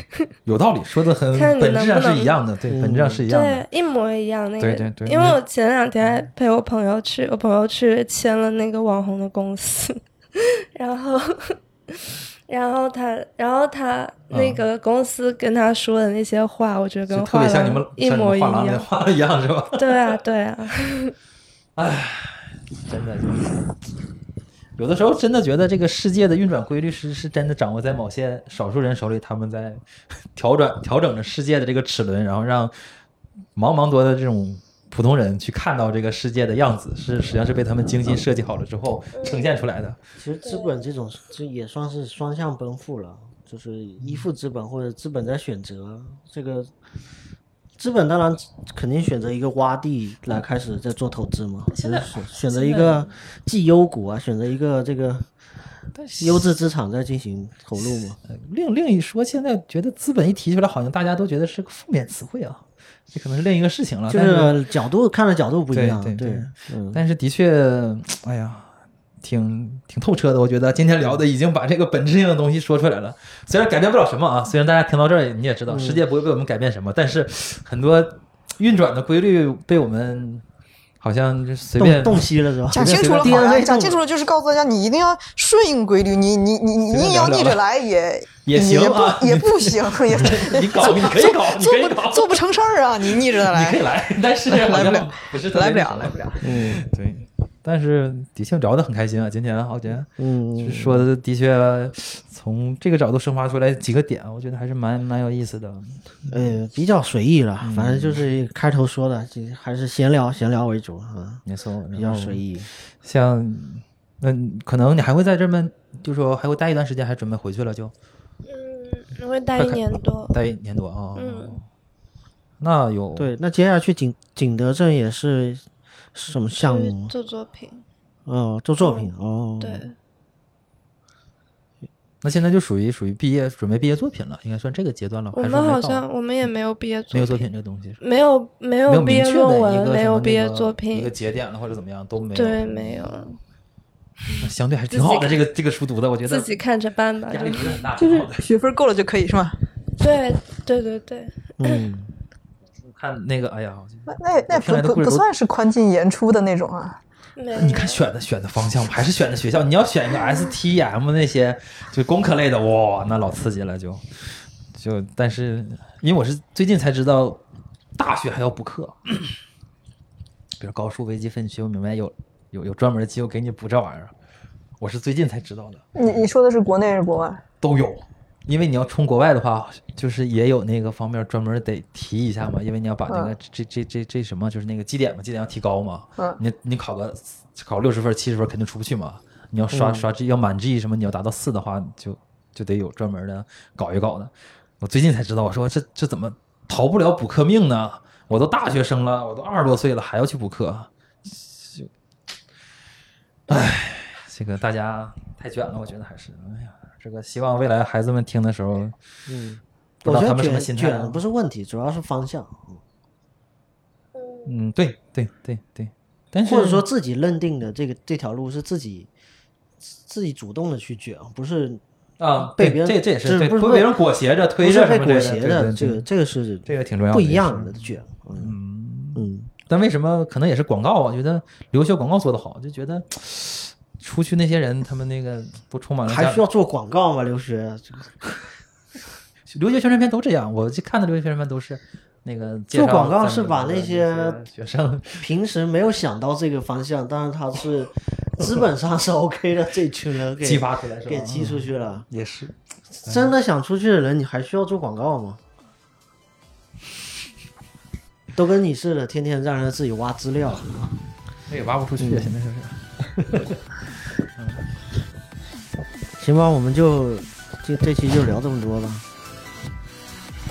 有道理，说的很看你本质上能不能是一样的，对，本质上是一样的。对，一模一样那个。对对对因为我前两天还陪我朋友去，我朋友去签了那个网红的公司，然后。然后他，然后他那个公司跟他说的那些话，我觉得跟画特别像你们廊一模一样。画的一样，是吧？对啊，对啊，真的就是，有的时候真的觉得这个世界的运转规律是是真的掌握在某些少数人手里，他们在 调转调整着世界的这个齿轮，然后让茫茫多的这种普通人去看到这个世界的样子，是实际上是被他们精心设计好了之后呈现出来的。其实资本这种这也算是双向奔赴了，就是依附资本或者资本在选择这个。资本当然肯定选择一个洼地来开始在做投资嘛，就是选选择一个绩优股啊，选择一个这个优质资产在进行投入嘛。另另一说，现在觉得资本一提出来，好像大家都觉得是个负面词汇啊，这可能是另一个事情了。就但是是角度看的角度不一样，对对对嗯，但是的确，哎呀，挺挺透彻的。我觉得今天聊的已经把这个本质性的东西说出来了。虽然改变不了什么啊，虽然大家听到这儿你也知道，世界不会为我们改变什么，但是很多运转的规律被我们好像就随便洞洞悉了是吧？讲清楚了，好讲清楚了就是告诉大家，你一定要顺应规律，你你你你硬要逆着来也也行也啊不 也不行，也你搞，你可以搞，你做可以搞，不做不成事儿啊，你逆着你可以来，来，但是来不了，不是来不了，来不了。嗯对，但是的确聊得很开心啊，今天我觉得。嗯，说的的确从这个角度生发出来几个点，我觉得还是蛮蛮有意思的。呃，比较随意了，反嗯正就是开头说的，就还是闲聊，闲聊为主啊，没错，比较随。意。像，那，可能你还会在这边，就说还会待一段时间，还准备回去了就。因为待一年多。待一年多啊。嗯，那有对，那接下去景景德镇也是什么项目？做作品，哦，做作品哦。对，那现在就属于属于毕业准备毕业作品了，应该算这个阶段了。我们好像我们也没有毕业没有作品，这个东西，没有没没有毕业论文，没有毕业作品一个，节点了或者怎么样都没有。对，没有，那相对还是挺好的。这个这个书读的，我觉得自己看着办吧。压力不是很大，就是学分够了就可以是吗？对对对对，嗯，看那个，哎呀，那那那不不不算是宽进严出的那种啊。你看选的选的方向，还是选的学校。你要选一个 STM 那些就工科类的，哇，那老刺激了就，就但是因为我是最近才知道，大学还要补课，比如高数、微积分、学不明白有有有专门的机构给你补这玩意儿，我是最近才知道的，你你说的是国内还是国外？都有。因为你要冲国外的话，就是也有那个方面专门得提一下嘛，因为你要把那个嗯这这这这什么，就是那个绩点嘛，绩点要提高嘛。嗯你你考个考六十分、七十分肯定出不去嘛。你要刷刷 G 要满 G 什么，你要达到四的话，就就得有专门的搞一搞的。我最近才知道，我说这这怎么逃不了补课命呢？我都大学生了，我都二十多岁了，还要去补课，就，唉，这个大家太卷了，我觉得还是，哎呀，这个希望未来孩子们听的时候，嗯，不知道他们什我觉得卷么心态啊。卷不是问题，主要是方向，嗯，对对对对，但是或者说自己认定的这个这条路是自己自己主动的去卷，不是啊，被别人这这也是不是不被人裹挟着推着是被裹挟的，对对对这个这个是这个挺重要的，不一样的卷，嗯嗯，嗯，但为什么可能也是广告啊？我觉得留学广告做得好，就觉得出去那些人他们那个都充满了还需要做广告吗？留学 留学宣传片都这样，我去看的留学宣传片都是那个做广告是把那些学生平时没有想到这个方向，但是他是 基本上是 OK 的，这群人给激发出来？给激出去了。也是，真的想出去的人，你还需要做广告吗？都跟你似的，天天让人自己挖资料。那也挖不出去，现在就是。行吧，我们就这这期就聊这么多吧。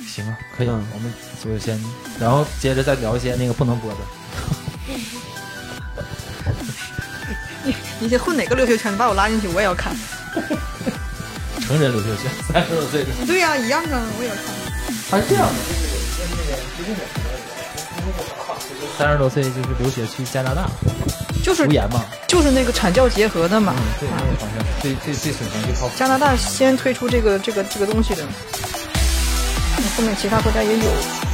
行啊，可以，嗯我们就先，然后接着再聊一些那个不能播的。你你这混哪个留学圈？你把我拉进去，我也要看。成人留学圈，三十多岁的，对呀、一样啊，我也要看。他是这样的，三十多岁就是留学去加拿大就是无盐嘛，就是那个产教结合的嘛。嗯，对，那个方向最最最水平最靠谱。加拿大先推出这个这个这个东西的，后面其他国家也有。